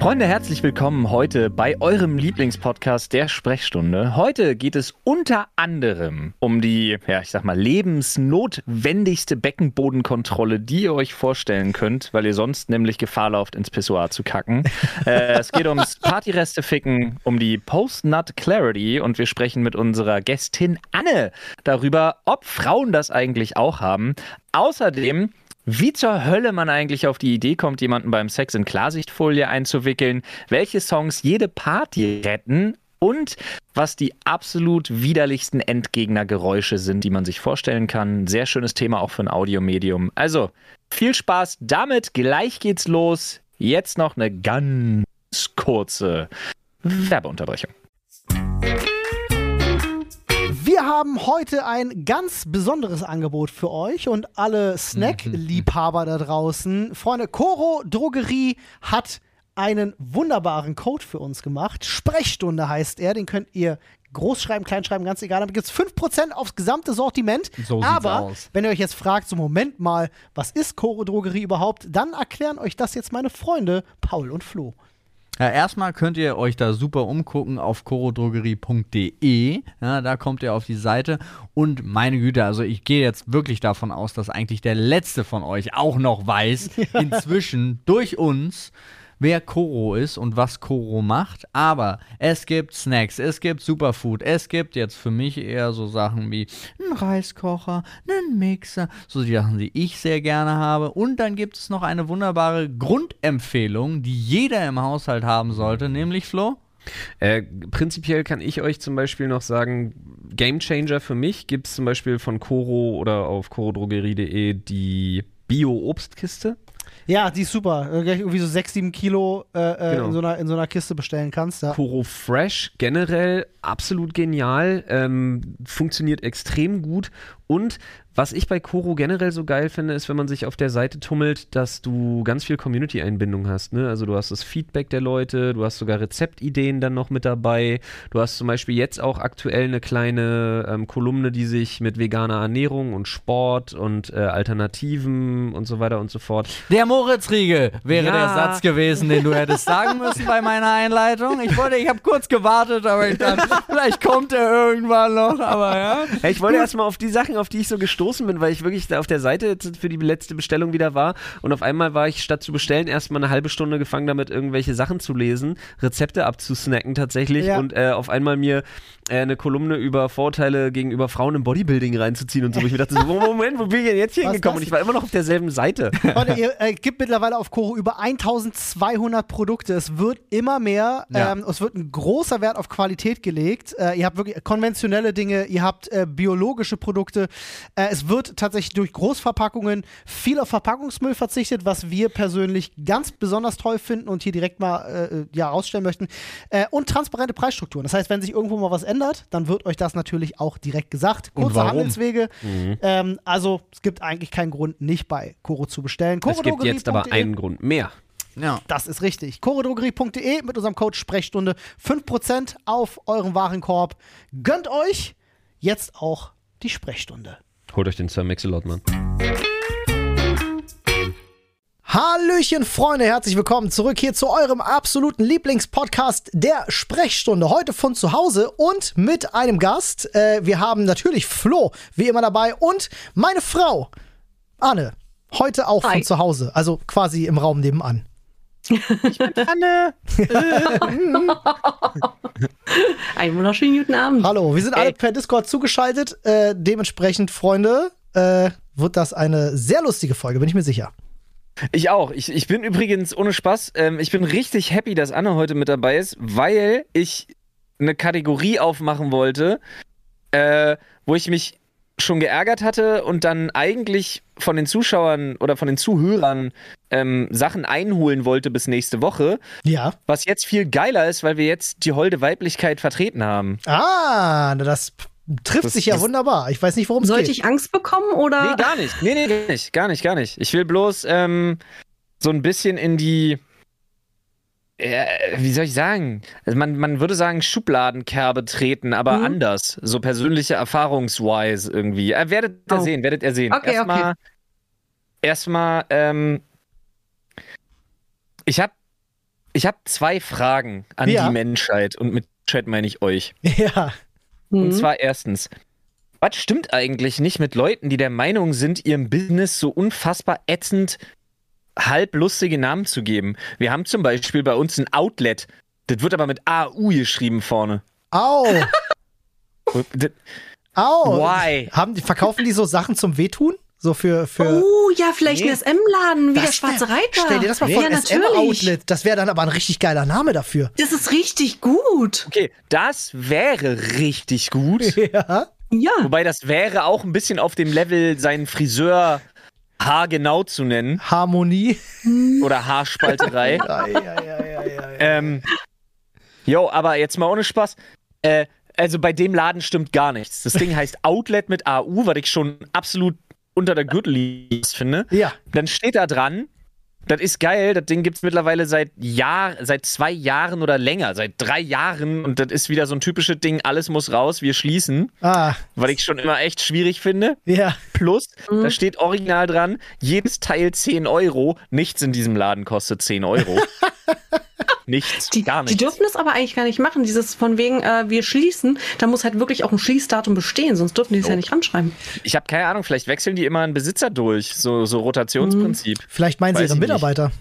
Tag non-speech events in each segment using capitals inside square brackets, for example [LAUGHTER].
Freunde, herzlich willkommen heute bei eurem Lieblingspodcast der Sprechstunde. Heute geht es unter anderem um die, ja, ich sag mal, lebensnotwendigste Beckenbodenkontrolle, die ihr euch vorstellen könnt, weil ihr sonst nämlich Gefahr lauft, ins Pissoir zu kacken. [LAUGHS] äh, es geht ums Partyreste ficken, um die Post-Nut Clarity und wir sprechen mit unserer Gästin Anne darüber, ob Frauen das eigentlich auch haben. Außerdem wie zur Hölle man eigentlich auf die Idee kommt, jemanden beim Sex in Klarsichtfolie einzuwickeln, welche Songs jede Party retten und was die absolut widerlichsten Endgegnergeräusche sind, die man sich vorstellen kann. Sehr schönes Thema auch für ein Audiomedium. Also viel Spaß damit. Gleich geht's los. Jetzt noch eine ganz kurze Werbeunterbrechung. Wir haben heute ein ganz besonderes Angebot für euch und alle Snack-Liebhaber da draußen. Freunde, Coro Drogerie hat einen wunderbaren Code für uns gemacht. Sprechstunde heißt er, den könnt ihr groß schreiben, klein schreiben, ganz egal. Damit gibt es 5% aufs gesamte Sortiment. So Aber aus. wenn ihr euch jetzt fragt, so Moment mal, was ist Coro Drogerie überhaupt, dann erklären euch das jetzt meine Freunde Paul und Flo. Ja, erstmal könnt ihr euch da super umgucken auf chorodrogerie.de. Ja, da kommt ihr auf die Seite. Und meine Güte, also ich gehe jetzt wirklich davon aus, dass eigentlich der letzte von euch auch noch weiß, [LAUGHS] inzwischen durch uns, wer Koro ist und was Koro macht. Aber es gibt Snacks, es gibt Superfood, es gibt jetzt für mich eher so Sachen wie einen Reiskocher, einen Mixer, so die Sachen, die ich sehr gerne habe. Und dann gibt es noch eine wunderbare Grundempfehlung, die jeder im Haushalt haben sollte, nämlich Flo. Äh, prinzipiell kann ich euch zum Beispiel noch sagen, Game Changer für mich gibt es zum Beispiel von Coro oder auf corodrogerie.de die Bio-Obstkiste. Ja, die ist super. Irgendwie so 6, 7 Kilo äh, äh, Genau. in, so einer, in so einer Kiste bestellen kannst. Ja. Coro Fresh generell absolut genial, ähm, funktioniert extrem gut und was ich bei Coro generell so geil finde, ist, wenn man sich auf der Seite tummelt, dass du ganz viel Community-Einbindung hast. Ne? Also du hast das Feedback der Leute, du hast sogar Rezeptideen dann noch mit dabei. Du hast zum Beispiel jetzt auch aktuell eine kleine ähm, Kolumne, die sich mit veganer Ernährung und Sport und äh, Alternativen und so weiter und so fort Der Moritz-Riegel wäre Ja. der Satz gewesen, den du hättest sagen müssen bei meiner Einleitung. Ich wollte, ich habe kurz gewartet, aber ich dachte, [LAUGHS] vielleicht kommt er irgendwann noch, aber ja. Hey, ich wollte erstmal auf die Sachen, auf die ich so gestoßen bin, weil ich wirklich da auf der Seite für die letzte Bestellung wieder war und auf einmal war ich statt zu bestellen erstmal eine halbe Stunde gefangen damit, irgendwelche Sachen zu lesen, Rezepte abzusnacken tatsächlich Ja. und äh, auf einmal mir eine Kolumne über Vorteile gegenüber Frauen im Bodybuilding reinzuziehen und so, ich mir dachte, so, Moment, wo bin ich denn jetzt hier hingekommen? Und ich war immer noch auf derselben Seite. [LAUGHS] Leute, ihr äh, gibt mittlerweile auf Koro über 1200 Produkte. Es wird immer mehr. Ja. Ähm, es wird ein großer Wert auf Qualität gelegt. Äh, ihr habt wirklich konventionelle Dinge, ihr habt äh, biologische Produkte. Äh, es wird tatsächlich durch Großverpackungen viel auf Verpackungsmüll verzichtet, was wir persönlich ganz besonders toll finden und hier direkt mal äh, ja, rausstellen möchten. Äh, und transparente Preisstrukturen. Das heißt, wenn sich irgendwo mal was ändert, dann wird euch das natürlich auch direkt gesagt. Kurze? Handelswege. Ähm, also es gibt eigentlich keinen Grund, nicht bei Koro zu bestellen. Es gibt jetzt aber Korodrogerie.de. einen Grund mehr. Ja. Das ist richtig. chorodrogerie.de mit unserem Code Sprechstunde 5% auf euren Warenkorb. Gönnt euch jetzt auch die Sprechstunde. Holt euch den Sir Mix-a-Lot, Mann. Hallöchen, Freunde, herzlich willkommen zurück hier zu eurem absoluten Lieblingspodcast der Sprechstunde. Heute von zu Hause und mit einem Gast. Äh, wir haben natürlich Flo, wie immer dabei, und meine Frau, Anne. Heute auch von Hi. zu Hause, also quasi im Raum nebenan. Anne! [LAUGHS] Einen wunderschönen guten Abend. Hallo, wir sind alle per Discord zugeschaltet. Äh, dementsprechend, Freunde, äh, wird das eine sehr lustige Folge, bin ich mir sicher. Ich auch. Ich, ich bin übrigens ohne Spaß, ähm, ich bin richtig happy, dass Anne heute mit dabei ist, weil ich eine Kategorie aufmachen wollte, äh, wo ich mich schon geärgert hatte und dann eigentlich von den Zuschauern oder von den Zuhörern ähm, Sachen einholen wollte bis nächste Woche. Ja. Was jetzt viel geiler ist, weil wir jetzt die holde Weiblichkeit vertreten haben. Ah, das trifft Das sich ja wunderbar. Ich weiß nicht, worum es Sollte geht. ich Angst bekommen oder? Nee, gar nicht. Nee, nee, gar nicht. Gar nicht, gar nicht. Ich will bloß ähm, so ein bisschen in die. Äh, wie soll ich sagen? Also man, man würde sagen Schubladenkerbe treten, aber Mhm. anders. So persönliche Erfahrungswise irgendwie. Äh, werdet ihr Oh. sehen, werdet ihr sehen. Okay, erstmal, okay. erstmal, ähm, ich habe ich habe zwei Fragen an Ja. die Menschheit und mit Chat meine ich euch. [LAUGHS] Ja. Und Mhm. zwar erstens, was stimmt eigentlich nicht mit Leuten, die der Meinung sind, ihrem Business so unfassbar ätzend halblustige Namen zu geben? Wir haben zum Beispiel bei uns ein Outlet. Das wird aber mit AU geschrieben vorne. Au. [LAUGHS] Au. Why? Haben die, verkaufen die so Sachen zum Wehtun? So für. für Oh, ja, vielleicht Nee. ein SM-Laden, wie der Das Schwarze wär- Reiter. Stell dir das mal vor, ja, SM natürlich. Outlet. Das wäre dann aber ein richtig geiler Name dafür. Das ist richtig gut. Okay, das wäre richtig gut. [LAUGHS] Ja. Ja. Wobei das wäre auch ein bisschen auf dem Level, seinen Friseur haargenau zu nennen Harmonie. oder Haarspalterei. Ei, ei, ei, ei, ei. ähm, jo, aber jetzt mal ohne Spaß. Äh, also bei dem Laden stimmt gar nichts. Das Ding heißt Outlet mit AU, was ich schon absolut unter der Gürtellinie finde. Ja. Dann steht da dran, das ist geil, das Ding gibt es mittlerweile seit Jahr, seit zwei Jahren oder länger, seit drei Jahren und das ist wieder so ein typisches Ding, alles muss raus, wir schließen, Ah, was ich schon immer echt schwierig finde. ja. Plus, Mhm. da steht original dran, jedes Teil 10 Euro, nichts in diesem Laden kostet 10 Euro. [LAUGHS] nichts, Die, gar die nichts. dürfen das aber eigentlich gar nicht machen. Dieses von wegen, äh, wir schließen, da muss halt wirklich auch ein Schließdatum bestehen, sonst dürfen die es ja nicht ranschreiben. Ich habe keine Ahnung, vielleicht wechseln die immer einen Besitzer durch, so, so Rotationsprinzip. Vielleicht meinen sie ihre. Mitarbeiter.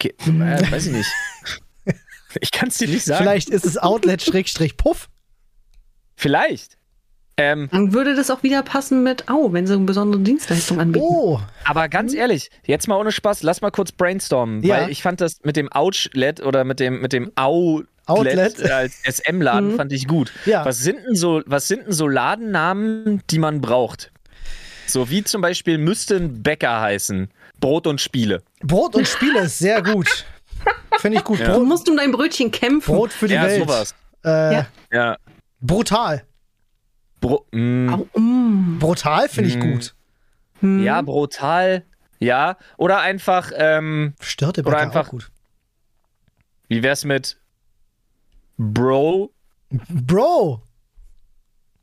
Okay, äh, weiß ich nicht. [LAUGHS] Ich kann es dir nicht sagen. Vielleicht ist es Outlet-Puff. Vielleicht. Ähm, Dann würde das auch wieder passen mit Au, wenn sie eine besondere Dienstleistung anbieten. Oh, aber ganz ehrlich, jetzt mal ohne Spaß, lass mal kurz brainstormen, Ja. weil ich fand das mit dem Outlet oder mit dem mit dem Outlet, Outlet. [LAUGHS] als SM-Laden Mhm. fand ich gut. Ja. Was sind denn so, was sind denn so Ladennamen, die man braucht? So wie zum Beispiel müsste ein Bäcker heißen. Brot und Spiele. Brot und Spiele ist sehr gut. [LAUGHS] Finde ich gut. Du Brot, musst um dein Brötchen kämpfen. Brot für die ja, Welt. sowas. Äh, Ja. Ja. Brutal. Bro mm, Au, mm. Brutal finde ich Mm. gut. Hm. ja, brutal. Ja. Oder einfach, ähm, Störte Oder einfach- auch gut. wie wär's mit Bro? Bro,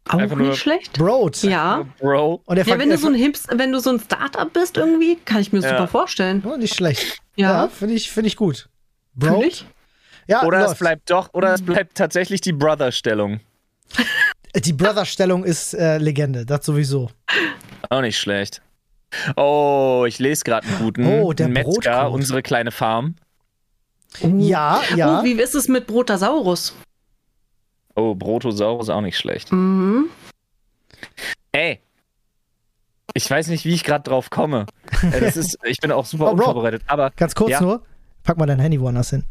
Auch einfach nicht nur- schlecht. Brot. Ja. Bro? Und Ja, wenn du so ein Hips, wenn du so ein Startup bist irgendwie, kann ich mir das Ja. super vorstellen. oh, nicht schlecht. Ja, Ja, finde ich, finde ich gut. Bro. Ja, Oder es läuft. bleibt doch, oder es bleibt tatsächlich die Brother-Stellung. [LAUGHS] Die Brother-Stellung ist äh, Legende, das sowieso. Auch nicht schlecht. Oh, ich lese gerade einen guten. Oh, der Metzger, Brotcode. unsere kleine Farm. Ja, ja. Oh, wie ist es mit Brotasaurus? Oh, Brotosaurus auch nicht schlecht. Mhm. Ey. Ich weiß nicht, wie ich gerade drauf komme. [LAUGHS] Äh, Das ist, ich bin auch super Oh, unvorbereitet. Aber, Ganz kurz Ja. nur, pack mal dein Handy woanders hin.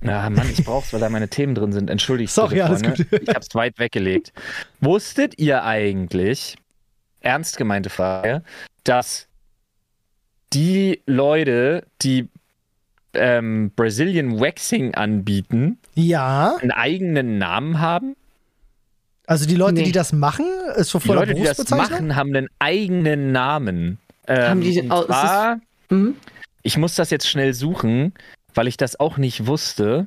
Na Mann, ich brauch's, weil da meine Themen drin sind. Entschuldigt Sorry, bitte, alles Freunde. gut. Ich hab's weit weggelegt. Wusstet ihr eigentlich, ernst gemeinte Frage, dass die Leute, die ähm, Brazilian Waxing anbieten, Ja, einen eigenen Namen haben? also die Leute, Nee. die das machen, ist schon Die vor der Leute, die das machen, haben einen eigenen Namen. Ähm, Haben die- und oh, zwar, Mhm. ich muss das jetzt schnell suchen, weil ich das auch nicht wusste.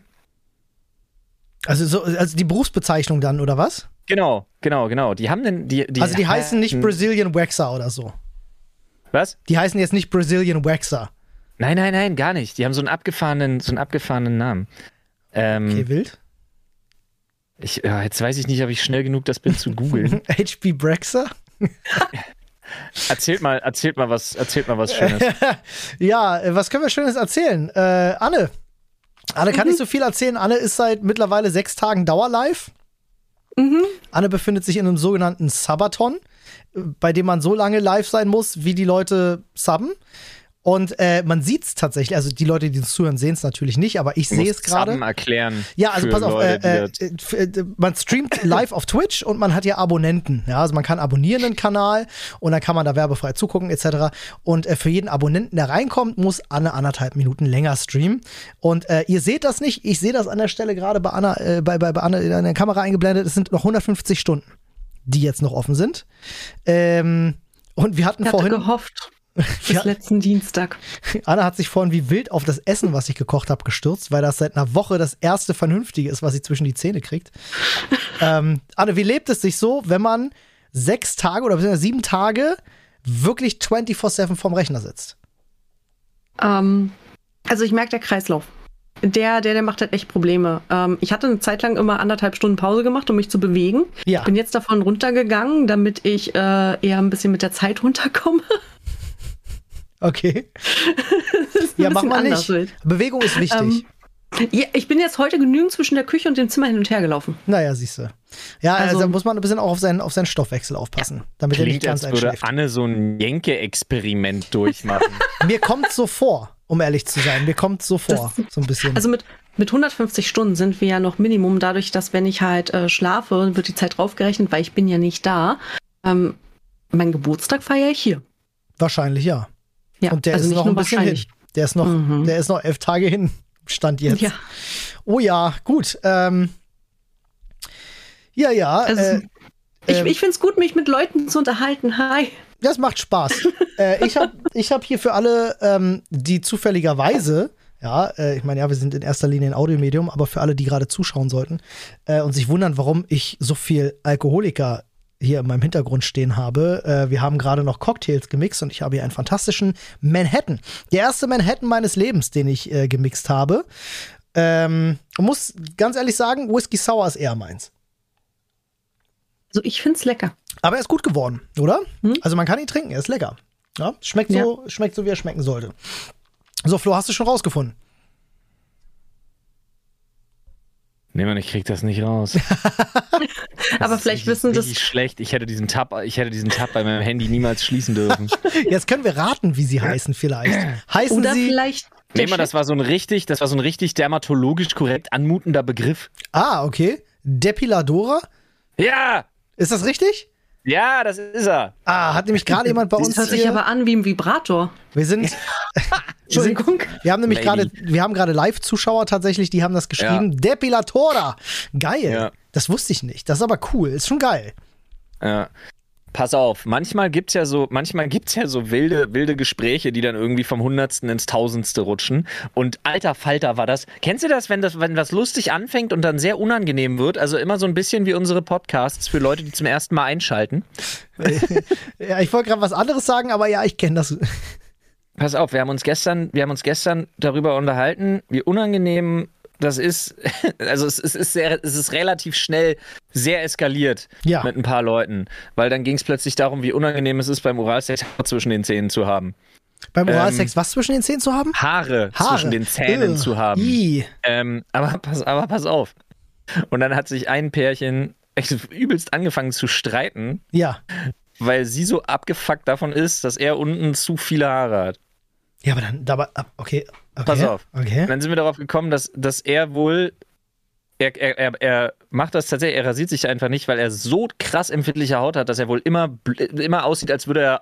Also, so, also die Berufsbezeichnung dann, oder was? Genau, genau, genau. Die haben den, die, die also die heißen nicht heißen- Brazilian Waxer oder so. Was? Die heißen jetzt nicht Brazilian Waxer. Nein, nein, nein, gar nicht. Die haben so einen abgefahrenen, so einen abgefahrenen Namen. Ähm, Okay, wild. ich, ja, jetzt weiß ich nicht, ob ich schnell genug das bin zu googeln. [LAUGHS] HB Braxer? [LAUGHS] erzählt mal, erzählt mal was, erzählt mal was Schönes. [LAUGHS] Ja, äh, was können wir Schönes erzählen? Äh, Anne. Anne kann nicht so viel erzählen. Anne ist seit mittlerweile sechs Tagen Dauerlive. Mhm. Anne befindet sich in einem sogenannten Sabaton, äh, bei dem man so lange live sein muss, wie die Leute subben. Und äh, man sieht es tatsächlich, also die Leute, die uns zuhören, sehen es natürlich nicht, aber ich sehe es gerade. Erklären. Ja, also für pass auf, Leute, äh, äh, äh, man streamt [LAUGHS] live auf Twitch und man hat ja Abonnenten. Ja, also man kann abonnieren den Kanal und dann kann man da werbefrei zugucken etc. Und äh, für jeden Abonnenten, der reinkommt, muss Anne anderthalb Minuten länger streamen. Und äh, ihr seht das nicht, ich sehe das an der Stelle gerade bei Anna, äh, bei, bei, bei Anne in der Kamera eingeblendet. Es sind noch 150 Stunden, die jetzt noch offen sind. Ähm, und wir hatten Ich hatte vorhin. gehofft. Bis Ja. letzten Dienstag. Anna hat sich vorhin wie wild auf das Essen, was ich gekocht habe, gestürzt, weil das seit einer Woche das erste Vernünftige ist, was sie zwischen die Zähne kriegt. [LAUGHS] ähm, Anne, wie lebt es sich so, wenn man sechs Tage oder sieben Tage wirklich 24-7 vorm Rechner sitzt? Ähm, Also ich merke der Kreislauf. Der, der, der macht halt echt Probleme. Ähm, ich hatte eine Zeit lang immer anderthalb Stunden Pause gemacht, um mich zu bewegen. Ja. Bin jetzt davon runtergegangen, damit ich äh, eher ein bisschen mit der Zeit runterkomme. Okay. [LAUGHS] Das Ja, mach mal nicht. wild. Bewegung ist wichtig. Ähm, Ja, ich bin jetzt heute genügend zwischen der Küche und dem Zimmer hin und her gelaufen. naja, siehst du. Ja, also, Also- da muss man ein bisschen auch auf seinen, auf seinen Stoffwechsel aufpassen, damit er nicht ganz als würde einschläft. Anne so ein Jenke-Experiment durchmachen. [LAUGHS] Mir kommt so vor, um ehrlich zu sein. Mir kommt so vor, so ein bisschen. Also mit, mit 150 Stunden sind wir ja noch Minimum, dadurch, dass wenn ich halt äh, schlafe, wird die Zeit draufgerechnet, weil ich bin ja nicht da. Ähm, mein Geburtstag feiere ich hier. wahrscheinlich ja. Ja, Und der also ist noch ein bisschen hin. Der ist noch, Mhm. der ist noch elf Tage hin. Stand jetzt. Ja, Oh ja, gut. Ähm, ja, ja. also äh, ich, ähm, ich finde es gut, mich mit Leuten zu unterhalten. Hi. Das macht Spaß. [LAUGHS] äh, ich habe ich hab hier für alle, ähm, die zufälligerweise, ja, äh, ich meine, ja, wir sind in erster Linie ein Audiomedium, aber für alle, die gerade zuschauen sollten äh, und sich wundern, warum ich so viel Alkoholiker hier in meinem Hintergrund stehen habe. Äh, wir haben gerade noch Cocktails gemixt und ich habe hier einen fantastischen Manhattan. Der erste Manhattan meines Lebens, den ich äh, gemixt habe. Ähm, muss ganz ehrlich sagen, Whisky Sour ist eher meins. Also ich finde es lecker. Aber er ist gut geworden, oder? Hm? Also man kann ihn trinken, er ist lecker. Ja, schmeckt, so, schmeckt so, wie er schmecken sollte. So, Flo, hast du schon rausgefunden? Nee, Mann, ich krieg das nicht raus. [LAUGHS] Aber ist vielleicht richtig- wissen das. richtig schlecht. Ich hätte diesen Tab, ich hätte diesen Tab bei meinem Handy niemals schließen dürfen. [LAUGHS] Jetzt können wir raten, wie sie heißen vielleicht. Heißen Oder sie. vielleicht. Nee, mal, das war so ein richtig, das war so ein richtig dermatologisch korrekt anmutender Begriff. Ah, okay. Depiladora? Ja! Ist das richtig? Ja, das ist er. Ah, hat nämlich gerade jemand bei uns das hört sich hier. aber an wie ein Vibrator. wir sind. [LAUGHS] Entschuldigung. wir haben nämlich gerade, wir haben gerade Live-Zuschauer tatsächlich, die haben das geschrieben. Depilatora. Geil. Ja. Das wusste ich nicht. Das ist aber cool. Ist schon geil. Ja. Pass auf, manchmal gibt's ja so, manchmal gibt's ja so wilde, wilde Gespräche, die dann irgendwie vom Hundertsten ins Tausendste rutschen. Und alter Falter war das. Kennst du das, wenn das, wenn das lustig anfängt und dann sehr unangenehm wird? Also immer so ein bisschen wie unsere Podcasts für Leute, die zum ersten Mal einschalten. [LAUGHS] Ja, ich wollte gerade was anderes sagen, aber ja, ich kenne das. Pass auf, wir haben uns gestern, wir haben uns gestern darüber unterhalten, wie unangenehm das ist. [LAUGHS] Also es, es ist sehr, es ist relativ schnell sehr eskaliert Ja. mit ein paar Leuten, weil dann ging es plötzlich darum, wie unangenehm es ist, beim Oralsex zwischen den Zähnen zu haben. Beim Ähm, Oralsex was zwischen den Zähnen zu haben? Haare, Haare. zwischen den Zähnen Ugh. zu haben. Ähm, aber, pass, aber pass auf. Und dann hat sich ein Pärchen echt übelst angefangen zu streiten, Ja. weil sie so abgefuckt davon ist, dass er unten zu viele Haare hat. Ja, aber dann, dabei, okay. okay. Pass auf. Okay. Und dann sind wir darauf gekommen, dass, dass er wohl. Er, er, er, er macht das tatsächlich, er rasiert sich einfach nicht, weil er so krass empfindliche Haut hat, dass er wohl immer, bl- immer aussieht, als würde er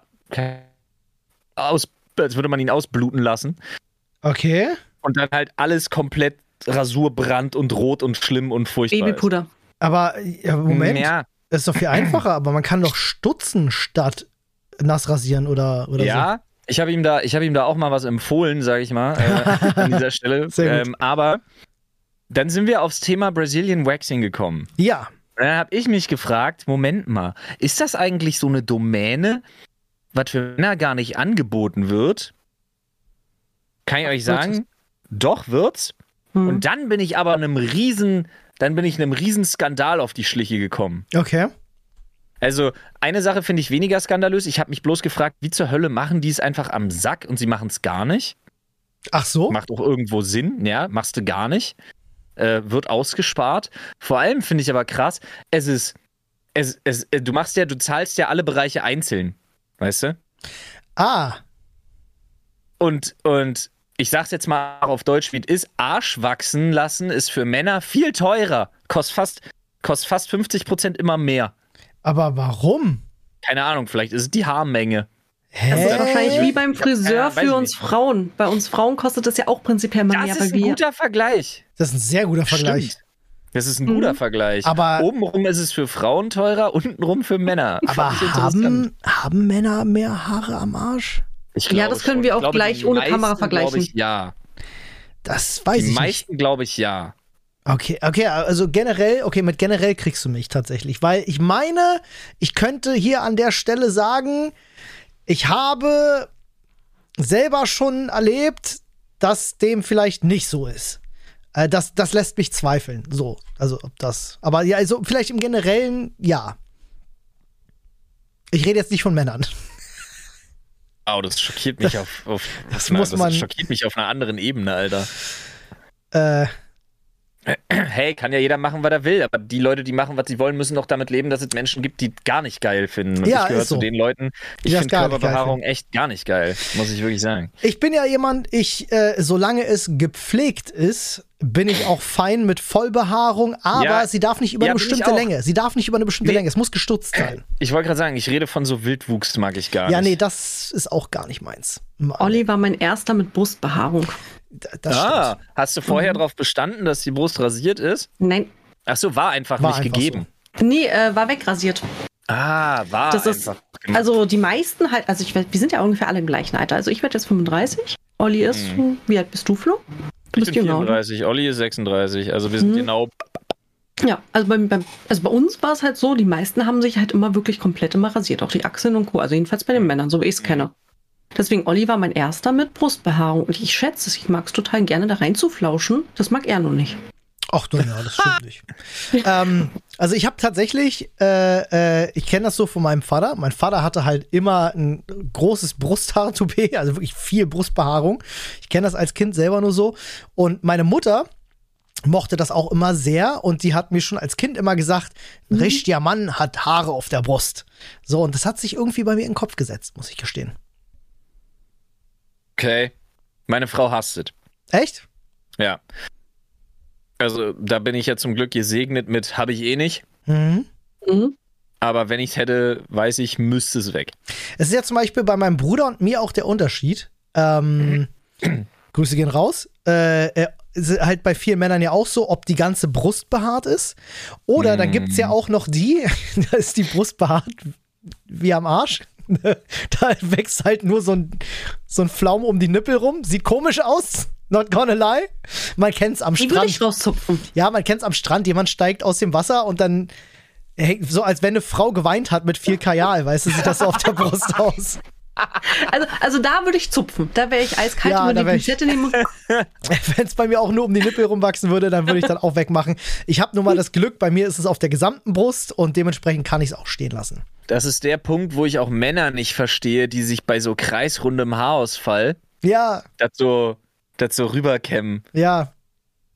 aus, als würde man ihn ausbluten lassen. Okay. Und dann halt alles komplett Rasurbrand und rot und schlimm und furchtbar. Babypuder. Aber, ja, Ist. Moment. Ja, Das ist doch viel einfacher, aber man kann doch stutzen statt nass rasieren oder, oder ja. Ich habe ihm da, ich habe ihm da auch mal was empfohlen, sage ich mal, äh, [LAUGHS] an dieser Stelle. Sehr gut. Ähm, aber dann sind wir aufs Thema Brazilian Waxing gekommen. Ja. Und Dann habe ich mich gefragt, Moment mal, ist das eigentlich so eine Domäne, was für Männer gar nicht angeboten wird? Kann ich euch sagen, doch wird's. Hm. Und dann bin ich aber einem riesen, dann bin ich einem riesen Skandal auf die Schliche gekommen. Okay. Also eine Sache finde ich weniger skandalös. Ich habe mich bloß gefragt, wie zur Hölle machen die es einfach am Sack und sie machen es gar nicht? Ach so? Macht auch irgendwo Sinn, ja, machst du gar nicht. Äh, wird ausgespart. Vor allem finde ich aber krass, es ist, es, es, äh, du machst ja, du zahlst ja alle Bereiche einzeln, weißt du? Ah. Und, und ich sag's jetzt mal auf Deutsch, wie es ist, Arsch wachsen lassen ist für Männer viel teurer. Kostet fast, kostet fast 50% immer mehr. Aber warum? Keine Ahnung, vielleicht ist es die Haarmenge. Hä? Das ist wahrscheinlich wie beim Friseur für uns nicht. Frauen. Bei uns Frauen kostet das ja auch prinzipiell mal Das mehr, ist weil ein wir. guter Vergleich. Das ist ein sehr guter Vergleich. Stimmt. Das ist ein guter Vergleich. Aber- Obenrum ist es für Frauen teurer, untenrum für Männer. Aber haben, haben Männer mehr Haare am Arsch? Ich Ja, das können schon. wir auch glaube, gleich die ohne meisten, Kamera vergleichen. glaube Ich, ja. Das weiß Die ich nicht. meisten glaube ich ja. Okay, okay, also generell, okay, mit generell kriegst du mich tatsächlich, weil ich meine, ich könnte hier an der Stelle sagen, ich habe selber schon erlebt, dass dem vielleicht nicht so ist. Äh, das, das lässt mich zweifeln. So, also ob das. Aber ja, also vielleicht im Generellen, ja. Ich rede jetzt nicht von Männern. [LAUGHS] Oh, das schockiert mich auf, auf Das na, muss man- schockiert mich auf einer anderen Ebene, Alter. Äh, Hey, kann ja jeder machen, was er will, aber die Leute, die machen, was sie wollen, müssen doch damit leben, dass es Menschen gibt, die gar nicht geil finden. Und Ja, ich gehöre ist zu so. den Leuten, ich finde nicht Körperbehaarung echt gar nicht geil, muss ich wirklich sagen. ich bin ja jemand, ich, äh, solange es gepflegt ist, bin ich auch fein mit Vollbehaarung, aber Ja, sie darf nicht über ja, eine bestimmte. Länge. Sie darf nicht über eine bestimmte Nee. Länge. Es muss gestutzt [CLEARS THROAT] sein. Ich wollte gerade sagen, ich rede von so Wildwuchs, mag ich gar Ja, nee, nicht. das ist auch gar nicht meins. Olli war mein erster mit Brustbehaarung. Das ah, stimmt. hast du vorher darauf bestanden, dass die Brust rasiert ist? Nein, Ach so, war einfach War nicht einfach gegeben. nee, äh, war wegrasiert. Ah, war Das ist- einfach. gemacht. Also die meisten halt, also ich, wir sind ja ungefähr alle im gleichen Alter. Also ich werde jetzt 35. Olli ist, wie alt bist du, Flo? Du ich bist bin? 34, Olli ist 36, also wir sind Mhm. genau. Ja, also, beim, beim, also bei uns war es halt so, die meisten haben sich halt immer wirklich komplett immer rasiert, auch die Achseln und Co. Also jedenfalls bei den Männern, so wie ich es kenne. Deswegen, Olli war mein erster mit Brustbehaarung. Und ich schätze es, ich mag es total gerne da reinzuflauschen. Das mag er nur nicht. Ach, na ja, das stimmt nicht. [LAUGHS] ähm, also ich habe tatsächlich, äh, äh, ich kenne das so von meinem Vater. Mein Vater hatte halt immer ein großes Brusthaar-Toupet, [LAUGHS] also wirklich viel Brustbehaarung. Ich kenne das als Kind selber nur so. Und meine Mutter mochte das auch immer sehr und die hat mir schon als Kind immer gesagt, ein richtiger Mann hat Haare auf der Brust. So, und das hat sich irgendwie bei mir in den Kopf gesetzt, muss ich gestehen. Okay. Meine Frau hasst es. Echt? Ja. Also, da bin ich ja zum Glück gesegnet mit, habe ich eh nicht. Mhm. Mhm. Aber wenn ich es hätte, weiß ich, müsste es weg. Es ist ja zum Beispiel bei meinem Bruder und mir auch der Unterschied. Ähm, [CLEARS THROAT] Grüße gehen raus. Äh, äh, ist halt bei vielen Männern ja auch so, ob die ganze Brust behaart ist. Oder dann gibt es ja auch noch die, [LAUGHS] da ist die Brust behaart wie am Arsch. [LAUGHS] da wächst halt nur so ein, so ein Pflaum um die Nippel rum. Sieht komisch aus. Not gonna lie. Man kennt's am Die Strand. ich rauszupfen. Ja, man kennt's am Strand. Jemand steigt aus dem Wasser und dann hängt so, als wenn eine Frau geweint hat mit viel Kajal, weißt du, sieht das so auf der Brust aus. [LAUGHS] Also, also da würde ich zupfen. Da wäre ich eiskalt Ja, über die Pinzette nehmen. [LAUGHS] Wenn es bei mir auch nur um die Nippel rumwachsen würde, dann würde ich dann auch wegmachen. Ich habe nur mal das Glück, bei mir ist es auf der gesamten Brust und dementsprechend kann ich es auch stehen lassen. Das ist der Punkt, wo ich auch Männer nicht verstehe, die sich bei so kreisrundem Haarausfall Ja, das so, das so rüberkämmen. ja.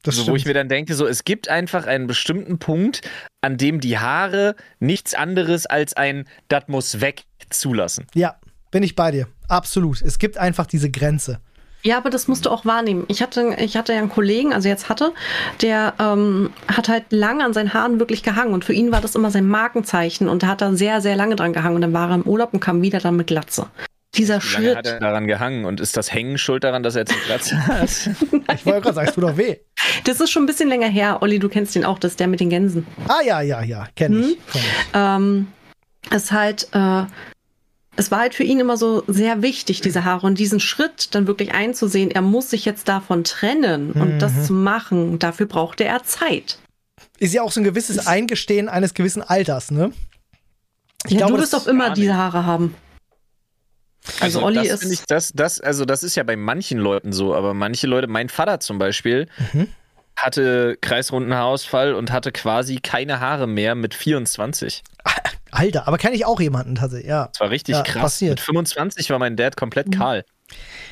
Das So, wo ich stimmt. mir dann denke, so, es gibt einfach einen bestimmten Punkt, an dem die Haare nichts anderes als ein, das muss weg zulassen. Ja, bin ich bei dir. Absolut. Es gibt einfach diese Grenze. Ja, aber das musst du auch wahrnehmen. Ich hatte, ich hatte ja einen Kollegen, also jetzt hatte, der ähm, hat halt lange an seinen Haaren wirklich gehangen und für ihn war das immer sein Markenzeichen und da hat er sehr, sehr lange dran gehangen und dann war er im Urlaub und kam wieder dann mit Glatze. Dieser Wie lange hat Schritt, er daran gehangen und ist das Hängen schuld daran, dass er jetzt eine Glatze [LAUGHS] hat? Ich wollte gerade sagen, es tut doch weh. das ist schon ein bisschen länger her. Olli, du kennst den auch, das ist der mit den Gänsen. Ah, ja, ja, ja. Kenn ich. Hm? Kenn ich. ähm, es halt, äh, es war halt für ihn immer so sehr wichtig, diese Haare und diesen Schritt dann wirklich einzusehen, er muss sich jetzt davon trennen und Mhm. das zu machen, dafür brauchte er Zeit. Ist ja auch so ein gewisses Eingestehen eines gewissen Alters, ne? Ich ja, glaube, du wirst doch immer diese. Haare haben. Also, Olli das ist. Ich, das, das, also das ist ja bei manchen Leuten so, aber manche Leute, mein Vater zum Beispiel, Mhm. hatte kreisrunden Haarausfall und hatte quasi keine Haare mehr mit 24. [LAUGHS] Alter, aber kenne ich auch jemanden tatsächlich, ja. Das war richtig Ja, krass. passiert. Mit 25 war mein Dad komplett Mhm. kahl.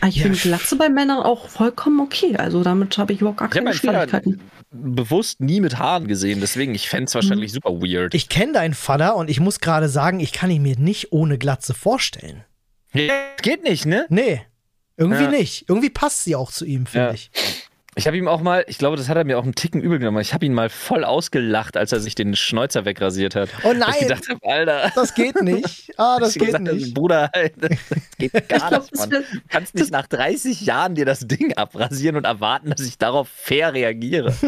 Ah, ich Ja, finde Glatze bei Männern auch vollkommen okay. Also damit habe ich überhaupt gar Ich habe keine meinen Vater Schwierigkeiten. bewusst nie mit Haaren gesehen, deswegen ich fände es wahrscheinlich super weird. Ich kenne deinen Vater und ich muss gerade sagen, ich kann ihn mir nicht ohne Glatze vorstellen. Ja, geht nicht, ne? Nee. Irgendwie Ja. nicht. Irgendwie passt sie auch zu ihm, finde Ja. ich. Ich habe ihm auch mal, ich glaube, das hat er mir auch einen Ticken übel genommen. Ich habe ihn mal voll ausgelacht, als er sich den Schnäuzer wegrasiert hat. Oh Weil Ich nein, gedacht habe, Alter. das geht nicht. Ah, das ich geht gesagt nicht. Bruder, das geht [LAUGHS] gar glaub, nicht, Mann. Du kannst nicht nach 30 Jahren dir das Ding abrasieren und erwarten, dass ich darauf fair reagiere. [LAUGHS]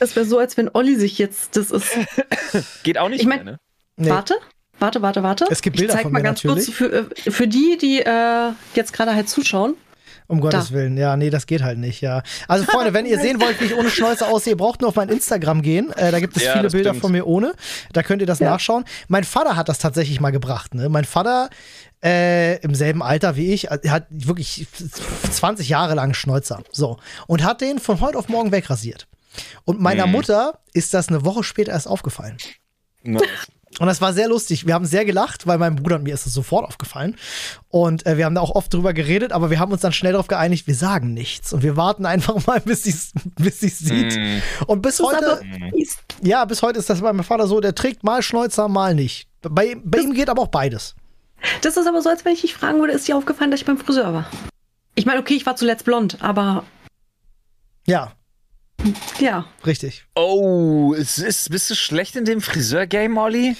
Das wäre so, als wenn Olli sich jetzt. Das ist. [LAUGHS] Geht auch nicht Ich mein- mehr, ne? Nee. Warte, warte, warte, warte. Es gibt Bilder ich zeig von mal mir ganz natürlich. kurz für, äh, für die, die äh, jetzt gerade halt zuschauen. Um Gottes Willen, ja, nee, das geht halt nicht, ja. Also [LAUGHS] Freunde, wenn ihr sehen wollt, wie ich ohne Schnäuzer aussehe, ihr braucht nur auf mein Instagram gehen. Äh, da gibt es Ja, viele Bilder stimmt. von mir ohne. Da könnt ihr das Ja. nachschauen. Mein Vater hat das tatsächlich mal gebracht. Ne? Mein Vater äh, im selben Alter wie ich, hat wirklich 20 Jahre lang Schnäuzer. So. Und hat den von heute auf morgen wegrasiert. Und meiner Mhm. Mutter ist das eine Woche später erst aufgefallen. Nice. Und das war sehr lustig. Wir haben sehr gelacht, weil meinem Bruder und mir ist es sofort aufgefallen. Und äh, wir haben da auch oft drüber geredet, aber wir haben uns dann schnell darauf geeinigt, wir sagen nichts. Und wir warten [LAUGHS] einfach mal, bis sie es bis sie's sieht. Mm. Und bis heute, ja, bis heute ist das bei meinem Vater so, der trägt mal Schnäuzer, mal nicht. Bei, bei ihm geht aber auch beides. Das ist aber so, als wenn ich dich fragen würde, ist dir aufgefallen, dass ich beim Friseur war? Ich meine, okay, ich war zuletzt blond, aber Ja, ja. richtig. Oh, es ist, bist du schlecht in dem Friseur-Game, Olli?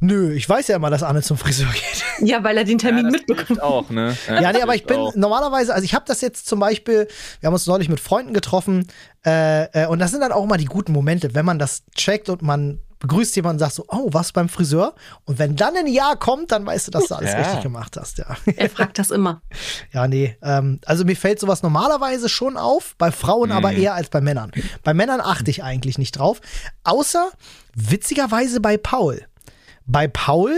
Nö, ich weiß ja immer, dass Anne zum Friseur geht. [LAUGHS] Ja, weil er den Termin das mitbekommt. hilft auch, ne? Ja, nee, aber ich bin Auch. normalerweise, also ich habe das jetzt zum Beispiel, wir haben uns neulich mit Freunden getroffen äh, äh, und das sind dann auch mal die guten Momente, wenn man das checkt und man begrüßt jemanden und sagt so, oh, was beim Friseur? Und wenn dann ein Ja kommt, dann weißt du, dass du alles Ja. richtig gemacht hast, ja. Er fragt das immer. [LAUGHS] Ja, nee. Ähm, also mir fällt sowas normalerweise schon auf, bei Frauen aber eher als bei Männern. Bei Männern achte ich eigentlich nicht drauf. Außer witzigerweise bei Paul. Bei Paul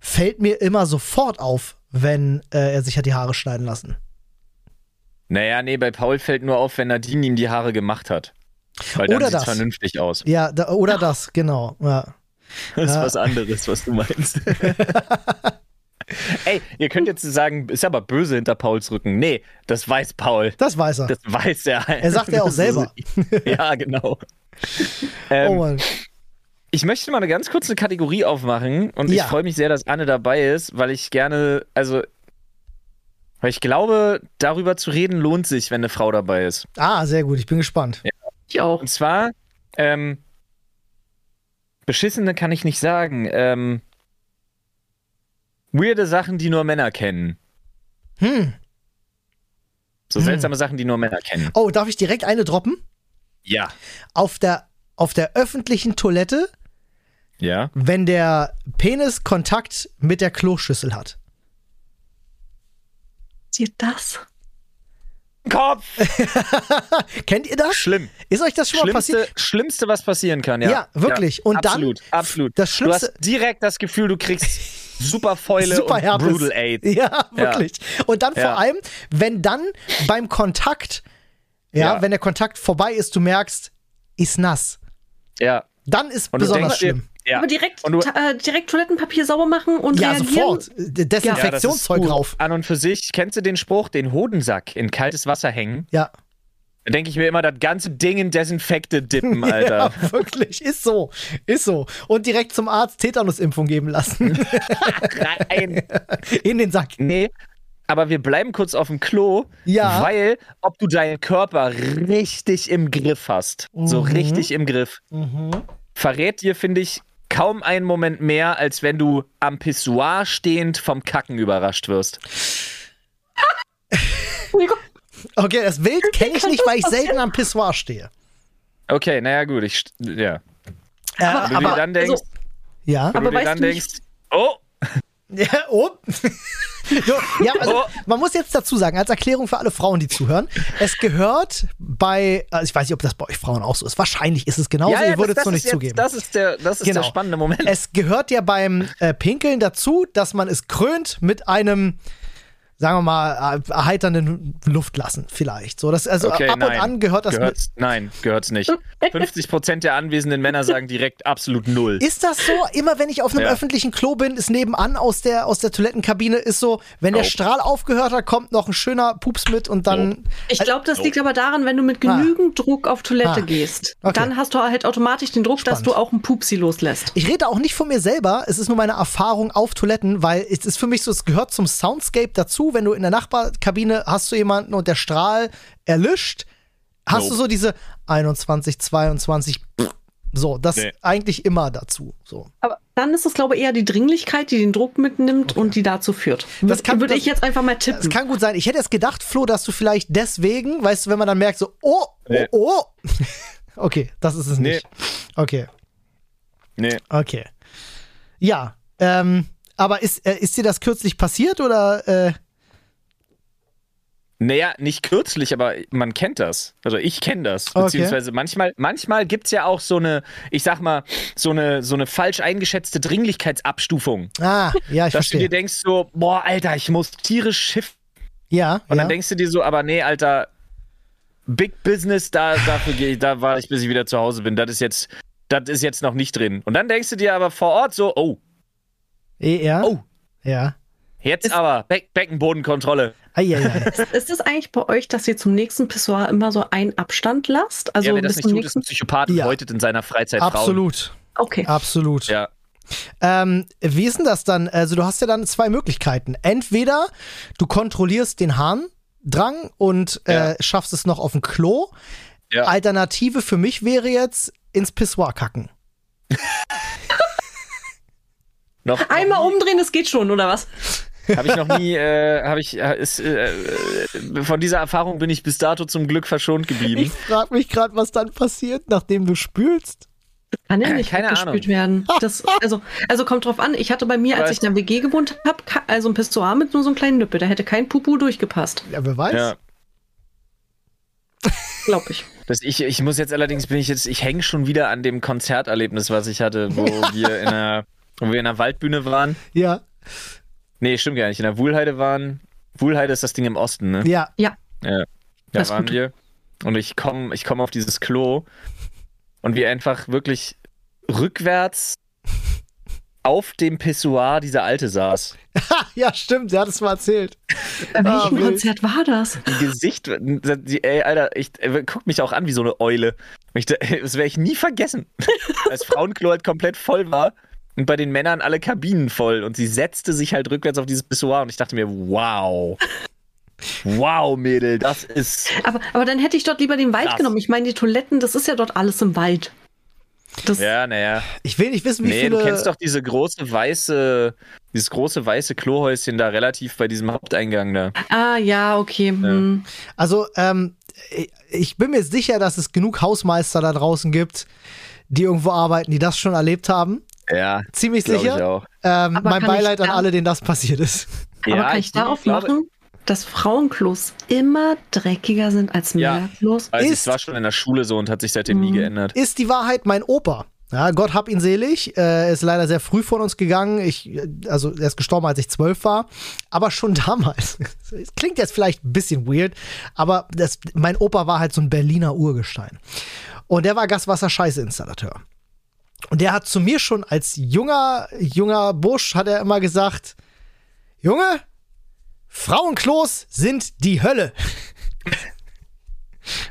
fällt mir immer sofort auf, wenn äh, er sich hat die Haare schneiden lassen. Naja, nee, bei Paul fällt nur auf, wenn Nadine ihm die Haare gemacht hat. Weil dann Oder das. vernünftig aus. Ja, da, oder das, genau. Ja. [LAUGHS] Das ist Ja. was anderes, was du meinst. [LAUGHS] Ey, ihr könnt jetzt sagen, ist aber böse hinter Pauls Rücken. Nee, das weiß Paul. Das weiß er. Das weiß er. Er sagt ja auch [LAUGHS] selber. ja, genau. Ähm, oh Mann. Ich möchte mal eine ganz kurze Kategorie aufmachen und ich Ja. freue mich sehr, dass Anne dabei ist, weil ich gerne, also, weil ich glaube, darüber zu reden lohnt sich, wenn eine Frau dabei ist. Ah, sehr gut. Ich bin gespannt. Ich auch. Und zwar, ähm, beschissene kann ich nicht sagen, ähm, weirde Sachen, die nur Männer kennen. Hm. So seltsame Sachen, die nur Männer kennen. Oh, darf ich direkt eine droppen? Ja. Auf der, auf der öffentlichen Toilette, Ja. wenn der Penis Kontakt mit der Kloschüssel hat. Sieht das? Kopf! [LAUGHS] Kennt ihr das? Schlimm. Ist euch das schon mal passiert? Schlimmste, was passieren kann, ja. Ja, wirklich. Und dann- absolut, absolut. das du Schlimmste- hast direkt das Gefühl, du kriegst [LAUGHS] super Fäule Super und. Brutal AIDS. Ja, wirklich. Und dann vor Ja. allem, wenn dann beim Kontakt, ja, Ja. wenn der Kontakt vorbei ist, du merkst, ist nass. Ja. Dann ist Und du besonders denkst schlimm. Ja. Aber direkt, Und du- äh, direkt Toilettenpapier sauber machen und Ja, reagieren. sofort. D- Desinfektionszeug ja, das ist rauf. gut. An und für sich, kennst du den Spruch, den Hodensack in kaltes Wasser hängen? Ja. Da denke ich mir immer, das ganze Ding in Desinfekte dippen, Alter. [LAUGHS] Ja, wirklich. Ist so. Ist so. Und direkt zum Arzt Tetanusimpfung geben lassen. [LAUGHS] Rein. In den Sack. Nee. Aber wir bleiben kurz auf dem Klo, Ja. weil ob du deinen Körper richtig im Griff hast, so Mhm. richtig im Griff, verrät dir, finde ich, kaum einen Moment mehr, als wenn du am Pissoir stehend vom Kacken überrascht wirst. [LAUGHS] Okay, das Bild kenne ich nicht, weil ich selten am Pissoir stehe. Okay, naja, gut, ich, st- ja. Äh, Aber- Wenn du dir aber, dann denkst, also- ja. wenn aber du dir weißt dann du nicht- denkst, oh, Ja, oh. [LAUGHS] ja, also, Oh. man muss jetzt dazu sagen, als Erklärung für alle Frauen, die zuhören, es gehört bei, also ich weiß nicht, ob das bei euch Frauen auch so ist. Wahrscheinlich ist es genauso, ja, ja, ihr würdet es das nicht ist zugeben. Jetzt, das ist der, das ist Genau. der spannende Moment. Es gehört ja beim äh, Pinkeln dazu, dass man es krönt mit einem, sagen wir mal, äh, erheiternden Luftlassen vielleicht. So, das, also Okay, ab und nein. an gehört das Gehört's, nein, gehört's nicht. [LAUGHS] 50% der anwesenden Männer sagen direkt absolut null. mit. Ist das so? Immer wenn ich auf einem Ja. öffentlichen Klo bin, ist nebenan aus der, aus der Toilettenkabine, ist so, wenn der Nope. Strahl aufgehört hat, kommt noch ein schöner Pups mit und dann. Ich glaube, das liegt aber daran, wenn du mit genügend Druck auf Toilette Ah. gehst. Okay. Dann hast du halt automatisch den Druck, dass Spannend. du auch einen Pupsi loslässt. Ich rede auch nicht von mir selber, es ist nur meine Erfahrung auf Toiletten, weil es ist für mich so, es gehört zum Soundscape dazu, wenn du in der Nachbarkabine hast du jemanden und der Strahl erlischt, hast Nope. du so diese 21, 22, so, das Nee. eigentlich immer dazu, so. Aber dann ist es, glaube ich, eher die Dringlichkeit, die den Druck mitnimmt und die dazu führt. Das kann- Würde das- ich jetzt einfach mal Es tippen. kann gut sein. Ich hätte jetzt gedacht, Flo, dass du vielleicht deswegen, weißt du, wenn man dann merkt, so, oh, oh, Nee. oh. [LAUGHS] okay, das ist es Nee. nicht. Okay, Nee. okay. Ja, ähm, aber ist, äh, ist dir das kürzlich passiert oder? Äh, Naja, nicht kürzlich, aber man kennt das. Also ich kenne das. Okay. Beziehungsweise manchmal, manchmal gibt es ja auch so eine, ich sag mal, so eine, so eine falsch eingeschätzte Dringlichkeitsabstufung. Ah, ja, ich Dass du dir verstehe. denkst so, boah, Alter, ich muss tierisch schiff. Ja, Und ja. dann denkst du dir so, aber nee, Alter, Big Business, da, dafür gehe ich, da war ich, bis ich wieder zu Hause bin. Das ist jetzt, das ist jetzt noch nicht drin. Und dann denkst du dir aber vor Ort so, oh, Eh, ja. Oh. Ja. jetzt aber Be Beckenbodenkontrolle. Eieiei. [LAUGHS] Ist es eigentlich bei euch, dass ihr zum nächsten Pissoir immer so einen Abstand lasst? Also ja, wer das bis nicht zum tut, ist ein nächsten. Psychopath und Ja. häutet in seiner Freizeit Frauen. Absolut. Okay. Absolut. Ja. Ähm, wie ist denn das dann? Also, du hast ja dann zwei Möglichkeiten. Entweder du kontrollierst den Harndrang und Ja. äh, schaffst es noch auf dem Klo. Ja. Alternative für mich wäre jetzt ins Pissoir kacken. [LAUGHS] Noch, Einmal umdrehen, das geht schon, oder was? Habe ich noch nie, äh, habe ich, äh, ist, äh, äh, von dieser Erfahrung bin ich bis dato zum Glück verschont geblieben. Ich frage mich gerade, was dann passiert, nachdem du spülst. Kann ja nicht Keine weggespült werden. Das, also, also kommt drauf an. Ich hatte bei mir, als ich in der WG gewohnt habe, also ein Pissoir mit nur so einem kleinen Nüppel. Da hätte kein Pupu durchgepasst, Ja, wer weiß. Ja. glaube ich. Das, ich, ich muss jetzt allerdings, bin ich jetzt, ich hänge schon wieder an dem Konzerterlebnis, was ich hatte, wo [LAUGHS] wir in einer, wo wir in einer Waldbühne waren. Ja, Nee, stimmt gar nicht. In der Wuhlheide waren. Wuhlheide ist das Ding im Osten, ne? ja. Ja. Da Das waren wir. Und ich komme ich komm auf dieses Klo und wir einfach wirklich rückwärts auf dem Pissoir dieser Alte saß. Ha, [LAUGHS] ja, stimmt, der hat es mal erzählt. Bei Ah, welchem wild. Konzert war das? Die Gesicht, die, ey, Alter, ich äh, guck mich auch an wie so eine Eule. Ich, [LAUGHS] das werde ich nie vergessen. [LAUGHS] Als Frauenklo halt komplett voll war und bei den Männern alle Kabinen voll und sie setzte sich halt rückwärts auf dieses Pissoir und ich dachte mir, wow. Wow, Mädel, das ist. Aber, aber dann hätte ich dort lieber den Wald Krass. genommen. Ich meine, die Toiletten, das ist ja dort alles im Wald. Das, Ja, naja. Ich will nicht wissen, wie Nee, viele. du kennst doch diese große weiße, dieses große weiße Klohäuschen da relativ bei diesem Haupteingang da. Ah, ja, okay. Hm. Also, ähm, ich bin mir sicher, dass es genug Hausmeister da draußen gibt, die irgendwo arbeiten, die das schon erlebt haben. Ja, Ziemlich ich sicher. auch. Ähm, Aber mein ich Beileid an alle, denen das passiert ist. Aber ja, kann ich, darauf glaube- machen, dass Frauenklos immer dreckiger sind als Ja. Männerklos? Also Ist- es war schon in der Schule so und hat sich seitdem nie Mhm. geändert. Ist die Wahrheit mein Opa? Ja, Gott hab ihn selig. Äh, ist leider sehr früh von uns gegangen. Ich, also er ist gestorben, als ich zwölf war. Aber schon [LAUGHS] damals. Es klingt jetzt vielleicht ein bisschen weird, aber das, mein Opa war halt so ein Berliner Urgestein. Und der war Gaswasser-Scheiße-Installateur. Und der hat zu mir schon als junger, junger Bursch, hat er immer gesagt, Junge, Frauenklos sind die Hölle.